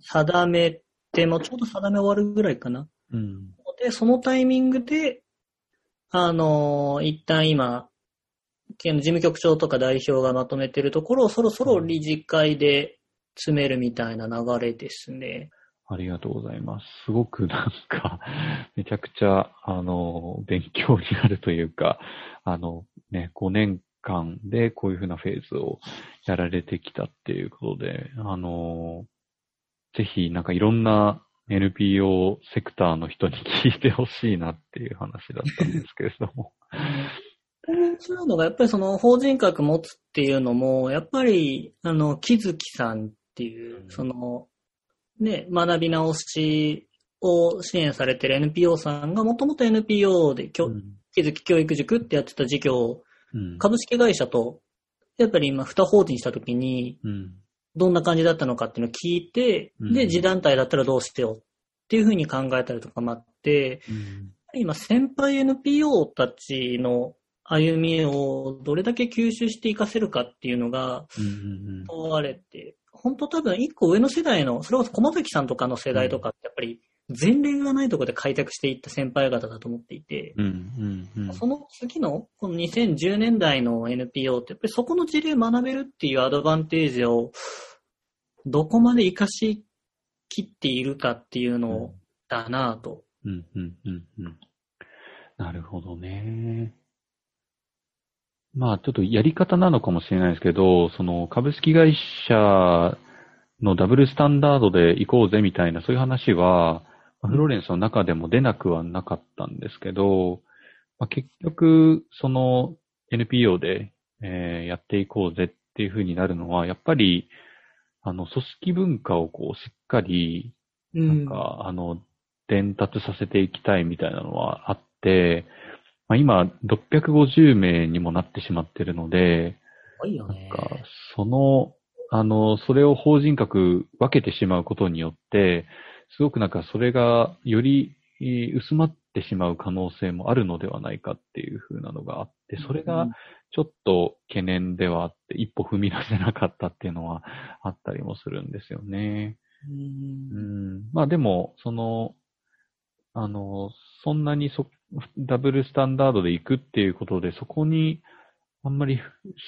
S3: 定めても、ちょうど定め終わるぐらいかな。
S2: うん。
S3: で、そのタイミングで、あのー一旦今、県の事務局長とか代表がまとめてるところをそろそろ理事会で詰めるみたいな流れですね。
S2: ありがとうございます。すごくなんか、めちゃくちゃ、あの、勉強になるというか、あの、ね、5年間でこういうふうなフェーズをやられてきたっていうことで、あの、ぜひなんかいろんな NPO セクターの人に聞いてほしいなっていう話だったんですけれども。
S3: 面白いのが、やっぱりその法人格持つっていうのも、やっぱり、あの、木月さんっていうう、
S2: ん
S3: その、ね、学び直しを支援されてる NPO さんが、もともと NPO で、
S2: うん
S3: 木月教育塾ってやってた事業を
S2: うん
S3: 株式会社とやっぱり今、二法人した時に、
S2: うん。
S3: どんな感じだったのかっていうのを聞いて、
S2: うん
S3: で、自団体だったらどうしてよっていうふうに考えたりとかもあって、
S2: うん。
S3: 今、先輩 NPO たちの歩みをどれだけ吸収していかせるかっていうのが
S2: うん。
S3: 問われて、本当多分一個上の世代の、それこそ駒崎さんとかの世代とか前例がないところで開拓していった先輩方だと思っていて、
S2: うん。うん。
S3: その次の、この2010年代の NPO って、やっぱりそこの事例を学べるっていうアドバンテージを、どこまで活かしきっているかっていうのだなぁと。
S2: うん。うん。うん。うん。なるほどね。まあ、ちょっとやり方なのかもしれないですけど、その株式会社のダブルスタンダードで行こうぜみたいな、そういう話は、まあフローレンスの中でも出なくはなかったんですけど、まあ、結局、その NPO で、えーやっていこうぜっていう風になるのは、やっぱり、あの、組織文化をこう、しっかり、
S3: う
S2: なんか、あの、伝達させていきたいみたいなのはあって、まあ、今、650名にもなってしまってるので、
S3: ごいよね。
S2: なんか、その、あの、それを法人格分けてしまうことによって、すごくなんかそれがよりえー薄まってしまう可能性もあるのではないかっていう風なのがあって、それがちょっと懸念ではあって、一歩踏み出せなかったっていうのはあったりもするんですよね。
S3: う
S2: うんん。まあでも、その、あの、そんなにそ、ダブルスタンダードで行くっていうことで、そこにあんまり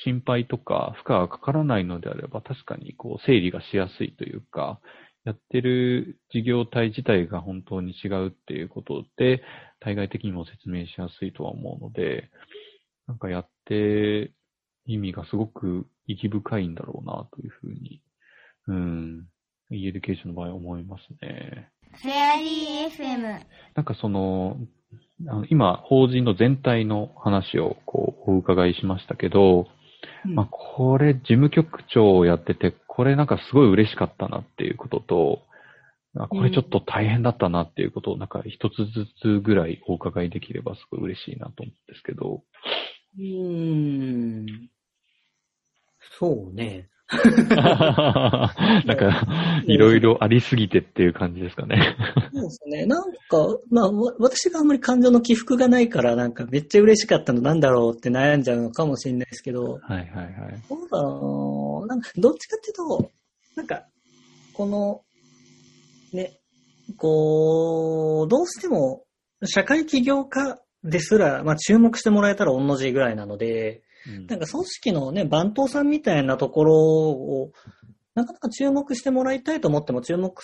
S2: 心配とか負荷がかからないのであれば、確かにこう整理がしやすいというか、やってる事業体自体が本当に違うっていうことで、対外的にも説明しやすいとは思うので、なんかやって意味がすごく意義深いんだろうなというふうに、うん、e エデュケーションの場合思いますね。
S1: フェアリー FM。
S2: なんかその、あの今、法人の全体の話をこうお伺いしましたけど、
S3: うん
S2: まあ、これ、事務局長をやってて、これなんかすごい嬉しかったなっていうことと、あこれちょっと大変だったなっていうことを、なんか一つずつぐらいお伺いできればすごい嬉しいなと思うんですけど。
S3: うーん。そうね。
S2: なんか、いろいろありすぎてっていう感じですかね。
S3: そうですね。なんか、まあ、わ私があんまり感情の起伏がないから、なんかめっちゃ嬉しかったのなんだろうって悩んじゃうのかもしれないですけど、
S2: はいはいはい。
S3: どうだろう。なんか、どっちかっていうと、なんか、この、ね、こう、どうしても、社会起業家ですら、まあ注目してもらえたら同じぐらいなので、
S2: うん
S3: なんか組織のね、番頭さんみたいなところを、なかなか注目してもらいたいと思っても注目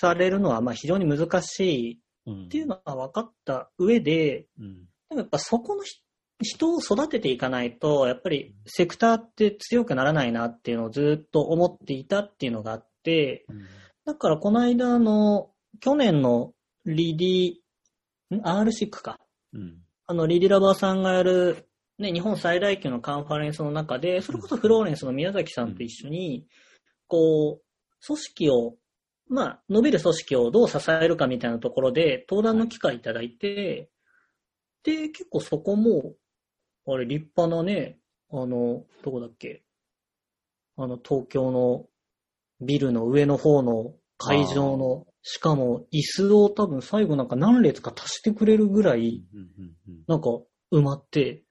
S3: されるのは、まあ非常に難しい
S2: うん。
S3: っていうのは分かった上で、
S2: うん。
S3: でもやっぱそこのひ人を育てていかないと、やっぱりセクターって強くならないなっていうのをずっと思っていたっていうのがあって、
S2: うん。
S3: だからこの間の、去年のリディ、ん ?R6 か。
S2: うん。
S3: あの、リディラバーさんがやる、ね、日本最大級のカンファレンスの中で、それこそフローレンスの宮崎さんと一緒に、こう、組織を、まあ、伸びる組織をどう支えるかみたいなところで、登壇の機会いただいて、で、結構そこも、あれ、立派なね、あの、どこだっけ、あの、東京のビルの上の方の会場の、しかも椅子を多分最後なんか何列か足してくれるぐらい、なんか埋まって、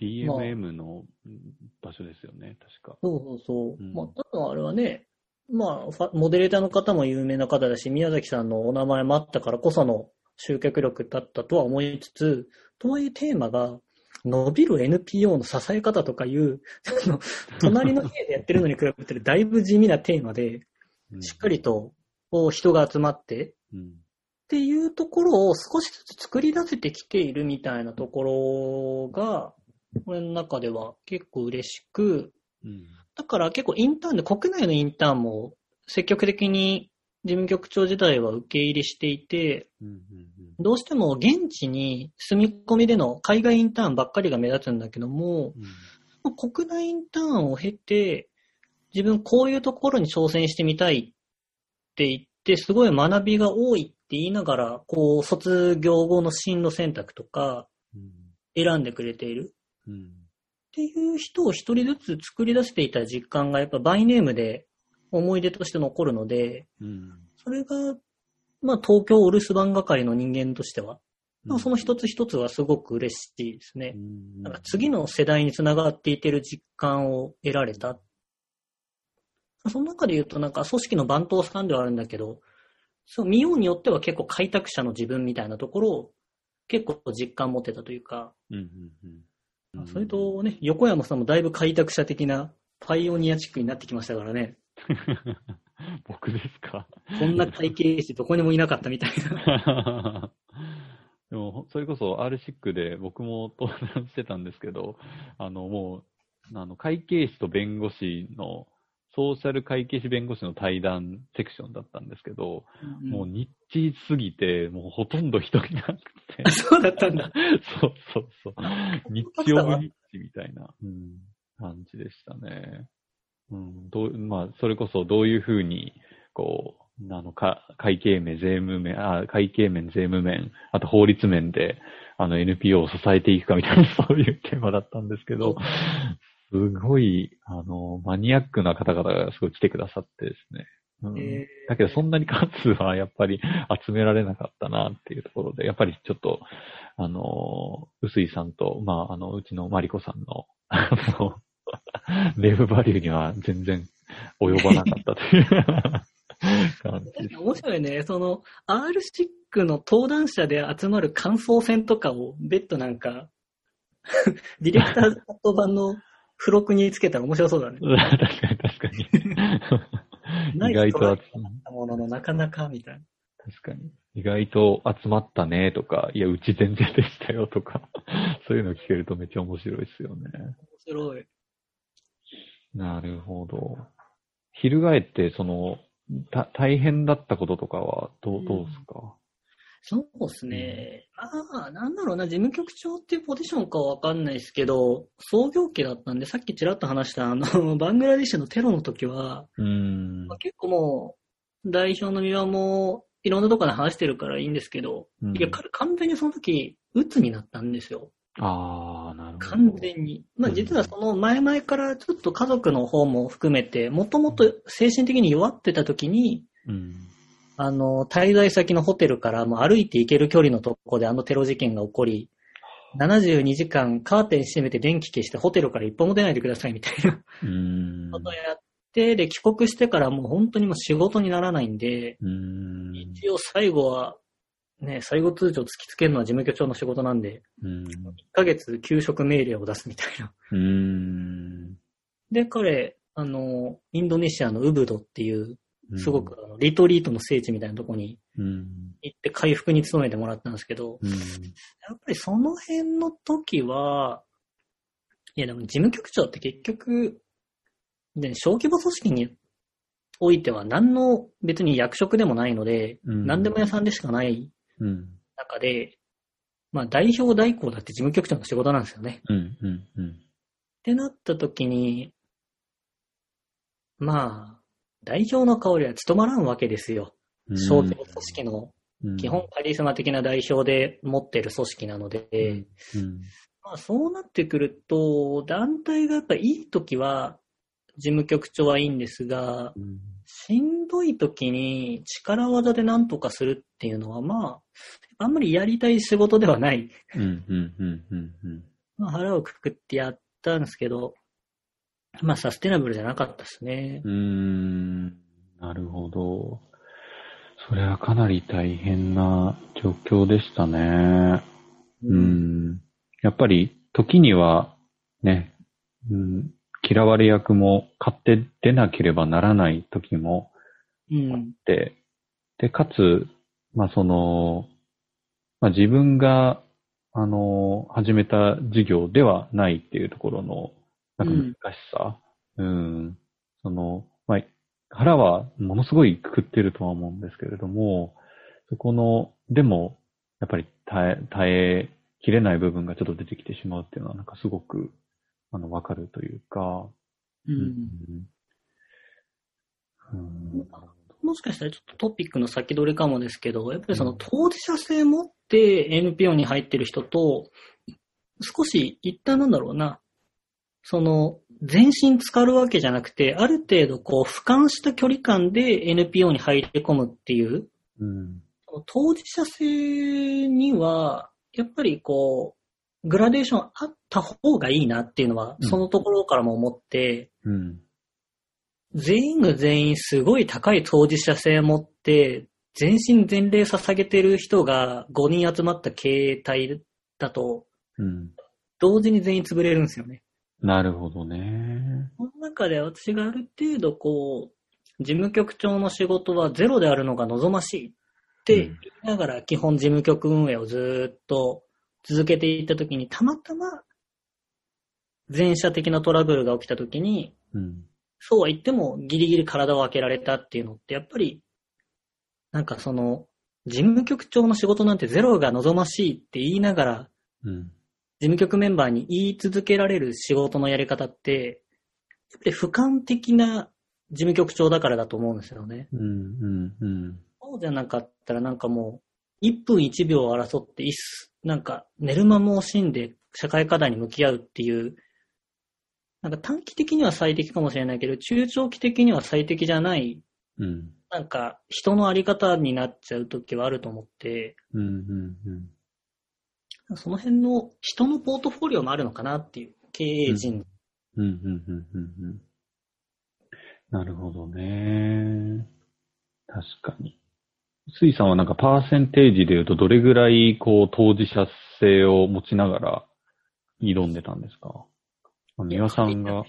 S2: DMM のうん場所ですよね、確か。
S3: そうそうそう。
S2: うん
S3: まあ、多分あれはね、まあ、モデレーターの方も有名な方だし、宮崎さんのお名前もあったからこその集客力だったとは思いつつ、とはいえテーマが、伸びる NPO の支え方とかいう、あの隣の家でやってるのに比べてだいぶ地味なテーマで、
S2: うん
S3: しっかりと人が集まって、
S2: うん
S3: っていうところを少しずつ作り出せてきているみたいなところが、俺の中では結構嬉しく、
S2: うん。
S3: だから結構インターンで国内のインターンも積極的に事務局長時代は受け入れしていて、
S2: うんうん
S3: どうしても現地に住み込みでの海外インターンばっかりが目立つんだけども、
S2: うん。
S3: まあ国内インターンを経て、自分こういうところに挑戦してみたいって言って、すごい学びが多いって言いながら、こう、卒業後の進路選択とか
S2: うん。
S3: 選んでくれている。
S2: うん
S3: っていう人を一人ずつ作り出していた実感がやっぱバイネームで思い出として残るので、
S2: うん。
S3: それが、まあ東京お留守番係の人間としては、まあその一つ一つはすごく嬉しいですね。なんか次の世代につながっていける実感を得られた。その中で言うとなんか組織の番頭さんではあるんだけど、そう見ようによっては結構開拓者の自分みたいなところを結構実感持ってたというか、
S2: うんうんうん。
S3: それとね、横山さんもだいぶ開拓者的なパイオニアチックになってきましたからね。
S2: 僕ですか？
S3: こんな会計士どこにもいなかったみたいな。
S2: でも、それこそ R シックで僕も登壇してたんですけど、あの、もう、あの、会計士と弁護士の、ソーシャル会計士弁護士の対談セクションだったんですけど、もうニッチすぎて、もうほとんど人いなくて
S3: あ。そうだったんだ。
S2: そうそうそう。ニッチオブニッチみたいな、うん、感じでしたね。うん、どう、まあ、それこそどういうふうに、こう、あの、か、会計面、税務面、あ、会計面、税務面、あと法律面で、あの、NPO を支えていくかみたいな、そういうテーマだったんですけど、すごい、あの、マニアックな方々がすごい来てくださってですね。うん
S3: え
S2: だけど、そんなに数はやっぱり集められなかったなっていうところで、やっぱりちょっと、あの、臼井さんと、まあ、あの、うちのマリコさんの、あの、レブバリューには全然及ばなかったという感じ。
S3: 面白いね。その、R シックの登壇者で集まる感想戦とかを別途なんか、ディレクターズカット版の付録につけたら面白そうだね。
S2: 確かに確かに。意外と集ま
S3: たもののなかなかみたいな。
S2: 確かに。意外と集まったねとか、いや、うち全然でしたよとか、そういうの聞けるとめっちゃ面白いですよね。
S3: 面白い。
S2: なるほど。翻って、その、た、大変だったこととかは、どう、どうですか、
S3: そうですね。まあ、なんだろうな、事務局長っていうポジションかはわかんないですけど、創業期だったんで、さっきちらっと話した、あの、バングラディッシュのテロの時は、
S2: うーん
S3: まあ、結構もう、代表の三輪も、いろんなところで話してるからいいんですけど、
S2: うん
S3: いや、彼完全にその時、鬱になったんですよ。
S2: ああ、なるほど。
S3: 完全に。まあ
S2: うん
S3: 実はその前々からちょっと家族の方も含めて、もともと精神的に弱ってた時に、
S2: うん。
S3: あの、滞在先のホテルからもう歩いて行ける距離のとこであのテロ事件が起こり、72時間カーテン閉めて電気消してホテルから一歩も出ないでくださいみたいな。ことをやって、で、帰国してからもう本当にもう仕事にならないんで、
S2: ん。
S3: 一応最後は、ね、最後通帳突きつけるのは事務局長の仕事なんで、
S2: うん。
S3: 1ヶ月休職命令を出すみたいな。
S2: うーん。
S3: で、彼、あの、インドネシアのウブドっていう、すごくリトリートの聖地みたいなとこに
S2: うん。
S3: 行って回復に努めてもらったんですけど、
S2: うん。
S3: やっぱりその辺の時は、いやでも事務局長って結局、で小規模組織においては何の別に役職でもないので、
S2: うん
S3: 何でも屋さんでしかない
S2: うん。
S3: 中で、まあ代表代行だって事務局長の仕事なんですよね。ってなった時に、まあ、代表の香りは務まらんわけですよ。
S2: うん
S3: 小規模組織の
S2: うん
S3: 基本カリスマ的な代表で持ってる組織なので、
S2: うん。
S3: まあそうなってくると、団体がやっぱいい時は、事務局長はいいんですが、
S2: うん。
S3: しんどい時に力技で何とかするっていうのは、まあ、あんまりやりたい仕事ではない。
S2: うん。うん。うん。うん。うん。
S3: まあ腹をくくってやったんですけど、まあサステナブルじゃなかったですね。
S2: うーんなるほど。それはかなり大変な状況でしたね。うん。やっぱり、時には、ね、うん、嫌われ役も買って出なければならない時も
S3: うん。
S2: あって、で、かつ、まあ、その、まあ、自分が、あの、始めた事業ではないっていうところの、なんか難しさ。うん。その、まあ、腹はものすごいくくってるとは思うんですけれども、そこの、でも、やっぱり耐え、耐えきれない部分がちょっと出てきてしまうっていうのは、なんかすごく、あの、わかるというか、
S3: うん。
S2: うん。うん
S3: もしかしたらちょっとトピックの先取りかもですけど、やっぱりその当事者性持って NPO に入ってる人と、少し一旦なんだろうな、その、全身浸かるわけじゃなくて、ある程度こう、俯瞰した距離感で NPO に入り込むっていう、
S2: うん。
S3: 当事者性には、やっぱりこう、グラデーションあった方がいいなっていうのは、
S2: うん
S3: そのところからも思って、
S2: うん。
S3: 全員が全員すごい高い当事者性を持って、全身全霊捧げてる人が5人集まった形態だと、
S2: うん。
S3: 同時に全員潰れるんですよね。
S2: なるほどね。
S3: その中で私がある程度こう、事務局長の仕事はゼロであるのが望ましいって言いながら基本事務局運営をずーっと続けていったときに、たまたま前者的なトラブルが起きたときに、
S2: うん。
S3: そうは言ってもギリギリ体を開けられたっていうのって、やっぱり、なんかその、事務局長の仕事なんてゼロが望ましいって言いながら、
S2: うん。
S3: 事務局メンバーに言い続けられる仕事のやり方って、やっぱり俯瞰的な事務局長だからだと思うんですよね。
S2: うん。うん。うん。
S3: そうじゃなかったらなんかもう、1分1秒を争っていっす、なんか寝る間も惜しんで社会課題に向き合うっていう、なんか短期的には最適かもしれないけど、中長期的には最適じゃない、
S2: うん。
S3: なんか人のあり方になっちゃう時はあると思って、
S2: うん。うん。
S3: その辺の人のポートフォリオもあるのかなっていう、経営陣。
S2: うん。うん。うん。うん。なるほどね。確かに。水さんはなんかパーセンテージで言うとどれぐらいこう当事者性を持ちながら挑んでたんですか？あ三輪さんが、うん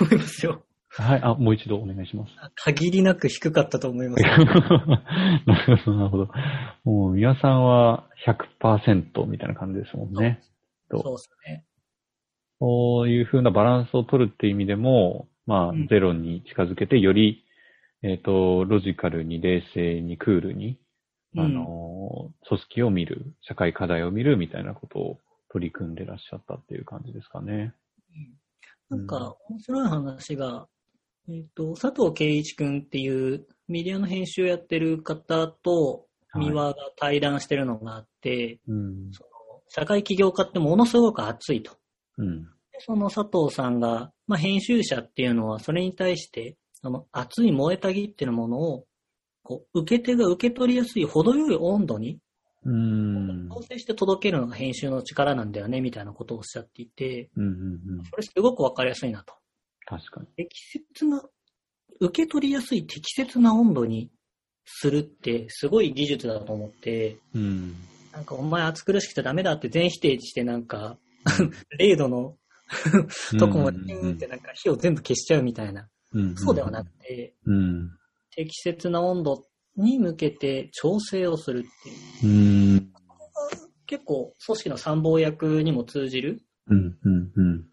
S3: 思いますよ。
S2: はい、あ、もう一度お願いします。
S3: 限りなく低かったと思います。
S2: なるほど、なるほど。もう、三輪さんは100%みたいな感じですもんね。
S3: そうですね。
S2: そういう風なバランスを取るっていう意味でも、まあ
S3: うん、
S2: ゼロに近づけて、より、えっ、と、ロジカルに、冷静に、クールに、
S3: うん
S2: あの、組織を見る、社会課題を見るみたいなことを取り組んでらっしゃったっていう感じですかね。
S3: なんか、面白い話が、えっ、と、佐藤圭一くんっていうメディアの編集をやってる方と、
S2: はい
S3: 三輪が対談してるのがあって、
S2: うん。
S3: その社会起業家ってものすごく熱いと。
S2: うん。
S3: でその佐藤さんが、まあ、編集者っていうのはそれに対して、その熱い燃えたぎっていうものを、こう、受け手が受け取りやすい程よい温度に
S2: うん。
S3: 調整して届けるのが編集の力なんだよね、みたいなことをおっしゃっていて、
S2: うん。うん。うん。
S3: それすごくわかりやすいなと。
S2: 確かに。
S3: 適切な、受け取りやすい適切な温度にするってすごい技術だと思って、
S2: うん。
S3: なんかお前暑苦しくてダメだって全否定してなんか、0度のとこまでピンってなんか火を全部消しちゃうみたいな。
S2: うん。
S3: そうではなくて、
S2: うん。
S3: 適切な温度に向けて調整をするっていう。
S2: うん。
S3: 結構組織の参謀役にも通じる。
S2: うん。うん。うん。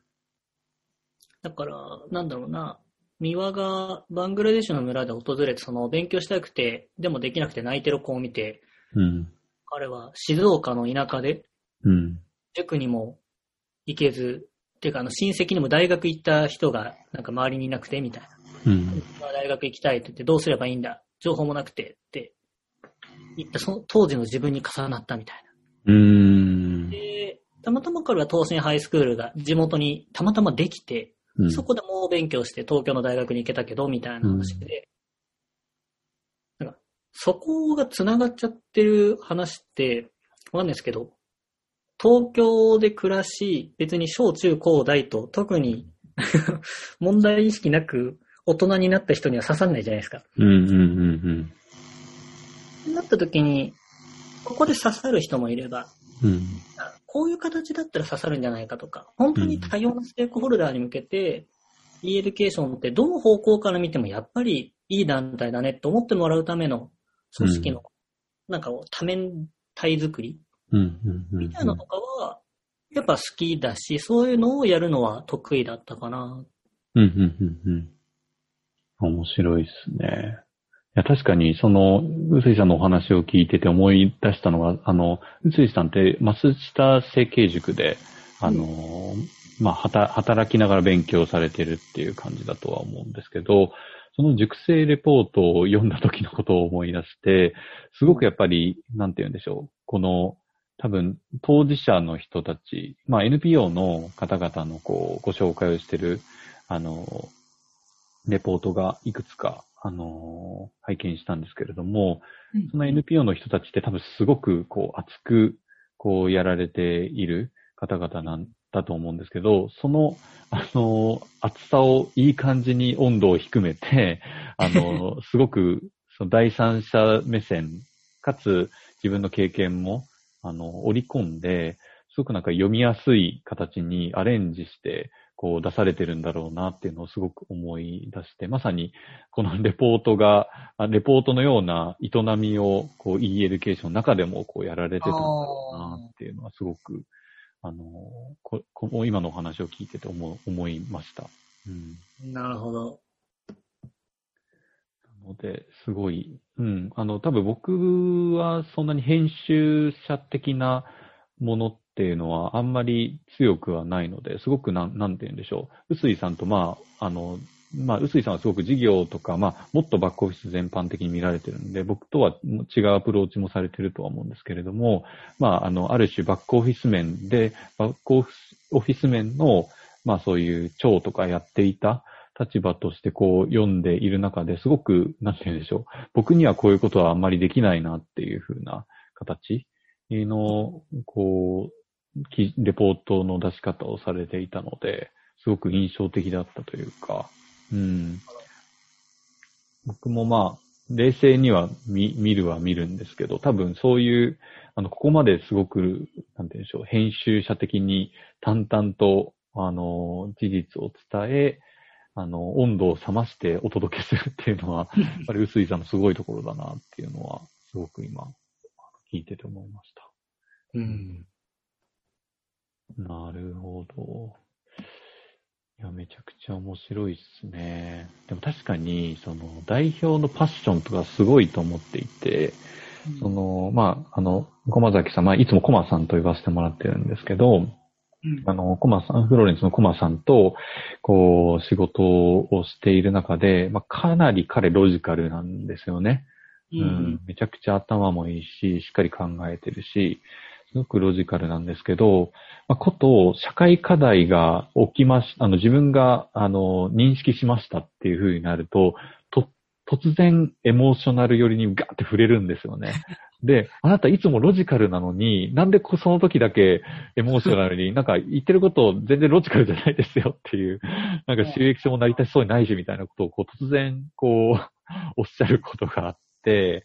S3: だから、なんだろうな、三輪がバングラデシュの村で訪れて、その勉強したくて、でもできなくて泣いてる子を見て、
S2: うん。
S3: 彼は静岡の田舎で、
S2: うん。
S3: 塾にも行けず、っていうかあの親戚にも大学行った人がなんか周りにいなくてみたいな。
S2: うん。
S3: まあ大学行きたいって言ってどうすればいいんだ？情報もなくてって言ったその当時の自分に重なったみたいな。
S2: うん。
S3: で、たまたま彼は東進ハイスクールが地元にたまたまできて、
S2: うん
S3: そこでもう勉強して東京の大学に行けたけど、みたいな話で、なんかそこが繋がっちゃってる話って、わかんないですけど、東京で暮らし、別に小中高大と特に 問題意識なく大人になった人には刺さんないじゃないですか。
S2: うん。うん。うん。
S3: なった時に、ここで刺さる人もいれば、
S2: うん。
S3: あこういう形だったら刺さるんじゃないかとか、本当に多様なステークホルダーに向けて、e エデュケーションってどの方向から見てもやっぱりいい団体だねって思ってもらうための組織の、なんか多面体作り
S2: うん。うん。
S3: みたいなのとかは、やっぱ好きだし、そういうのをやるのは得意だったかな。
S2: うん、うん、うん、うん。面白いですね。いや、確かに、その、うすいさんのお話を聞いてて思い出したのが、あの、うすいさんって、増下成形塾で、あの、まあ、はた、働きながら勉強されてるっていう感じだとは思うんですけど、その熟成レポートを読んだ時のことを思い出して、すごくやっぱり、なんて言うんでしょう、この、多分、当事者の人たち、まあ NPO の方々のこう、ご紹介をしてる、あの、レポートがいくつか、あの、拝見したんですけれども、その NPO の人たちって多分すごくこう、熱く、こう、やられている方々なんだと思うんですけど、その、あの、厚さをいい感じに温度を低めて、あの、すごく、その第三者目線、かつ自分の経験も、あの、織り込んで、すごくなんか読みやすい形にアレンジして、こう出されてるんだろうなっていうのをすごく思い出して、まさにこのレポートが、レポートのような営みをこう e エデュケーションの中でもこうやられてたんだろうなっていうのはすごくあの、ここの今のお話を聞いてて思思いました。
S3: うん。なるほど。
S2: なので、すごい、うん、あの、多分僕はそんなに編集者的なものっていうのはあんまり強くはないので、すごくなん、なんて言うんでしょう。臼井さんと、まあ、あの、まあ、臼井さんはすごく事業とか、まあ、もっとバックオフィス全般的に見られてるんで、僕とは違うアプローチもされてるとは思うんですけれども、まあ、あの、ある種バックオフィス面で、バックオフィス面の、まあ、そういう長とかやっていた立場としてこう読んでいる中ですごく、なんて言うんでしょう。僕にはこういうことはあんまりできないなっていうふうな形の、こう、レポートの出し方をされていたので、すごく印象的だったというか、うん。僕もまあ、冷静には見見るは見るんですけど、多分そういう、あの、ここまですごく、なんて言うんでしょう、編集者的に淡々と、あの、事実を伝え、あの、温度を冷ましてお届けするっていうのは、やっぱり薄井さんのすごいところだなっていうのは、すごく今、聞いてて思いました。
S3: うん。
S2: なるほど。いや、めちゃくちゃ面白いっすね。でも確かに、その、代表のパッションとかすごいと思っていて、うん、その、まあ、あの、駒崎さん、まあ、いつも駒さんと呼ばせてもらってるんですけど、うん、あの、コマさん、フローレンスのコマさんと、こう、仕事をしている中で、まあ、かなり彼ロジカルなんですよね。うん、うん、めちゃくちゃ頭もいいし、しっかり考えてるし、すごくロジカルなんですけど、まあ、こと社会課題が起きまし、あの自分があの認識しましたっていう風になると、と、突然エモーショナル寄りにガーって触れるんですよね。で、あなたいつもロジカルなのに、なんでその時だけエモーショナルに、なんか言ってること全然ロジカルじゃないですよっていう、なんか収益書も成り立ちそうにないしみたいなことをこう突然こう、おっしゃることがあって、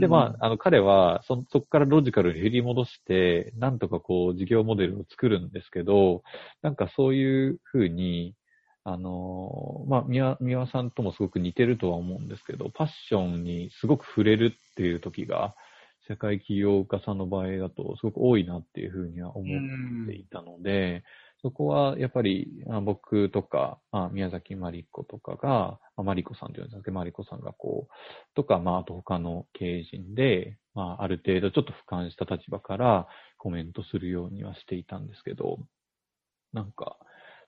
S2: で、まあ、あの、彼は、そ、そこからロジカルに振り戻して、なんとかこう、事業モデルを作るんですけど、なんかそういうふうに、あの、まあ、宮、宮さんともすごく似てるとは思うんですけど、パッションにすごく触れるっていう時が、社会起業家さんの場合だとすごく多いなっていうふうには思っていたので、そこはやっぱり僕とか、あ宮崎まり子とかが、まりこさんというんですけど、まりこさんがこう、とか、まあ、あと他の経営陣で、まあ、ある程度ちょっと俯瞰した立場からコメントするようにはしていたんですけど、なんか、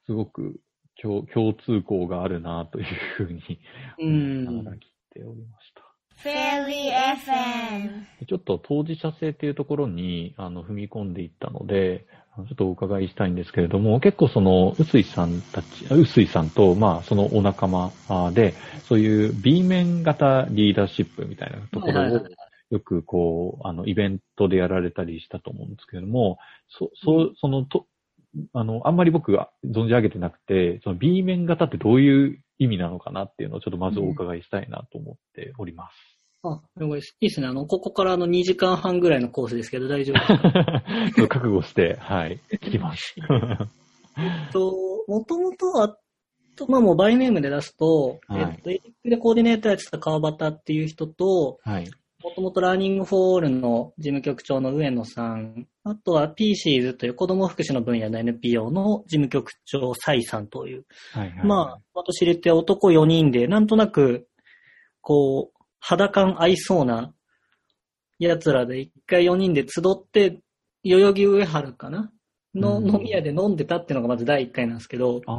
S2: すごく共共通項があるなというふうに思いながら聞いておりました。
S1: フェリー FM。
S2: ちょっと当事者性っていうところにあの踏み込んでいったので、ちょっとお伺いしたいんですけれども、結構その、うすいさんたち、うすいさんと、まあ、そのお仲間で、そういう B 面型リーダーシップみたいなところを、よくこう、あの、イベントでやられたりしたと思うんですけれども、そ、そう、その、と、あの、あんまり僕が存じ上げてなくて、その B 面型ってどういう意味なのかなっていうのをちょっとまずお伺いしたいなと思っております。
S3: あ、いいですね。あの、ここからあの2時間半ぐらいのコースですけど大丈夫です
S2: か？覚悟して、はい、聞きます。
S3: え っと、もともとは、まあもうバイネームで出すと、はい、えっと、エリックでコーディネーターやってた川端っていう人と、はい。もともとラーニングフォーオールの事務局長の上野さん、あとは PCs という子供福祉の分野の NPO の事務局長、サイさんという、はいはい、まあ、私入れて男4人で、なんとなく、こう、肌感合いそうな奴らで一回4人で集って、代々木上原かな？の飲み屋で飲んでたっていうのがまず第1回なんですけど。
S2: ああ、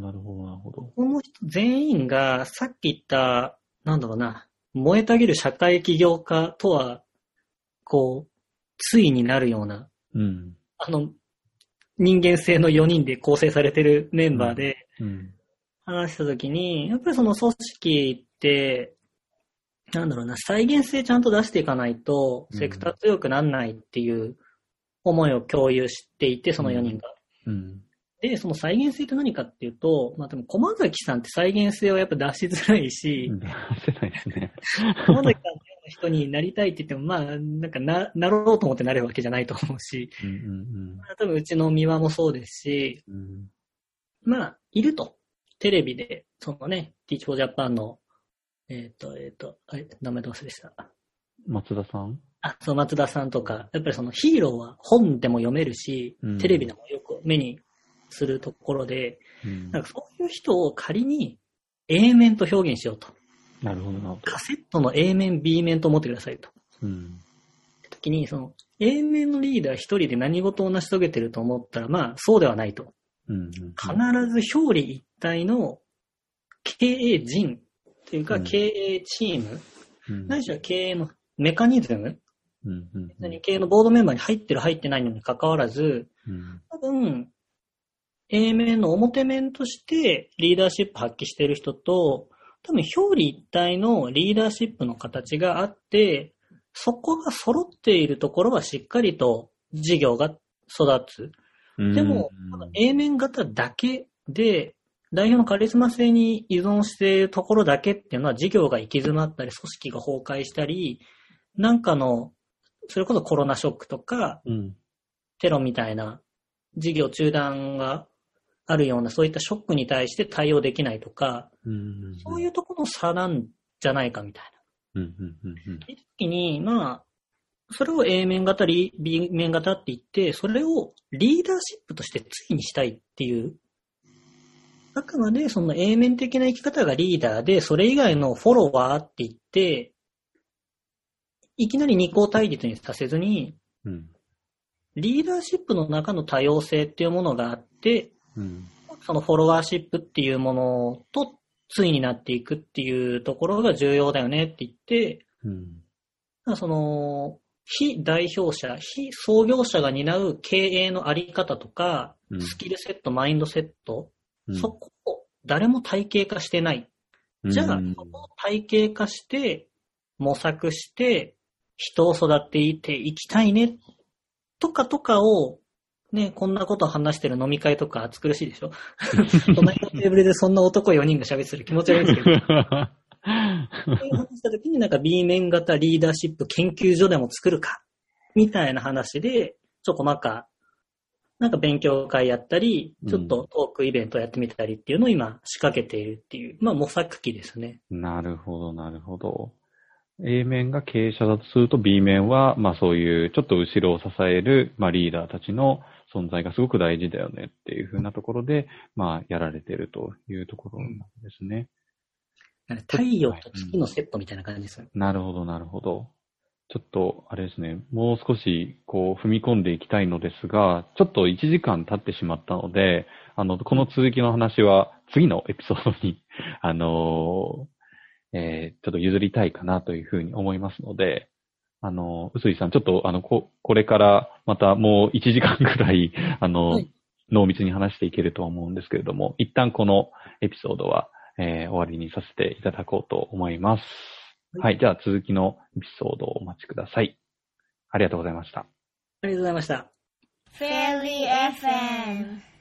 S2: なるほど、なるほど。
S3: この人全員がさっき言った、なんだろうな、燃えたぎる社会起業家とは、こう、対になるような、
S2: うん。
S3: あの、人間性の4人で構成されてるメンバーで
S2: うん。
S3: 話したときに、やっぱりその組織って、なんだろうな、再現性ちゃんと出していかないと、
S2: うん
S3: セクター強くなんないっていう思いを共有していて、その4人が。
S2: うん。
S3: で、その再現性って何かっていうと、まあでも駒崎さんって再現性をやっぱ出しづらいし、
S2: 出せないですね。
S3: 駒崎さんの人になりたいって言っても、まあ、なんかな、なろうと思ってなれるわけじゃないと思うし、
S2: うんうん
S3: 多分うちの三輪もそうですし、
S2: うん。うん
S3: まあ、いると。テレビで、そのね、Teach for Japan の、えっ、と、えっ、と、あれ、名前どうせでした？
S2: 松田さん？
S3: あ、そう、松田さんとか、やっぱりそのヒーローは本でも読めるし、
S2: うん
S3: テレビでもよく目にするところで、
S2: うん
S3: なんかそういう人を仮に A 面と表現しようと。
S2: なるほどなるほど。
S3: カセットの A 面、B 面と思ってくださいと。
S2: うん。
S3: 時に、その A 面のリーダー一人で何事を成し遂げてると思ったら、まあそうではないと。
S2: うんうん。
S3: 必ず表裏一体の経営陣っていうか
S2: うん。
S3: 経営チーム、
S2: うん。
S3: ないしは経営のメカニズム、
S2: うんうん
S3: 何経営のボードメンバーに入ってる入ってないのに関わらず、
S2: うん。
S3: 多分、A 面の表面としてリーダーシップ発揮してる人と、多分表裏一体のリーダーシップの形があって、そこが揃っているところはしっかりと事業が育つ。
S2: うん。
S3: でも、A 面型だけで、代表のカリスマ性に依存しているところだけっていうのは事業が行き詰まったり、組織が崩壊したり、なんかの、それこそコロナショックとか、
S2: うん。
S3: テロみたいな事業中断があるような、そういったショックに対して対応できないとか、
S2: うん。
S3: そういうところの差なんじゃないかみたいな。
S2: うんうんうんうん。
S3: に、まあ、それを A 面型、B 面型って言って、それをリーダーシップとして対にしたいっていう。あくまでその A 面的な生き方がリーダーで、それ以外のフォロワーって言って、いきなり二項対立にさせずに、
S2: うん。
S3: リーダーシップの中の多様性っていうものがあって、
S2: うん。
S3: そのフォロワーシップっていうものと対になっていくっていうところが重要だよねって言って、
S2: うん。
S3: その、非代表者、非創業者が担う経営のあり方とか、
S2: うん
S3: スキルセット、マインドセット、
S2: うん。
S3: そこを誰も体系化してない。じゃあ、
S2: うん
S3: そこを体系化して、模索して、人を育てていきたいね、とかとかを、ね、こんなことを話してる飲み会とか暑苦しいでしょ。隣のテーブルでそんな男4人が喋ってる気持ち悪いんですけど、そういう話した時になんか B 面型リーダーシップ研究所でも作るか、みたいな話で、ちょこまか、なんか勉強会やったり、ちょっとトークイベントやってみたりっていうのを今仕掛けているっていう、まあ模索期ですね。
S2: なるほど、なるほど。A 面が経営者だとすると B 面は、まあそういうちょっと後ろを支える、まあリーダーたちの存在がすごく大事だよねっていうふうなところで、まあやられてるというところなんですね。
S3: なんか太陽と月のセットみたいな感じですよね。
S2: なるほど、なるほど。ちょっと、あれですね、もう少し、こう、踏み込んでいきたいのですが、ちょっと1時間経ってしまったので、あの、この続きの話は、次のエピソードに、あのーえーちょっと譲りたいかなというふうに思いますので、あの、うすいさん、ちょっと、あの、こ、これから、またもう1時間ぐらい、あの、
S3: はい
S2: 濃密に話していけると思うんですけれども、一旦このエピソードは、えー終わりにさせていただこうと思います。
S3: はい
S2: はい。じゃあ続きのエピソードをお待ちください。ありがとうございました。
S3: ありがとうございました。
S1: Fairly FM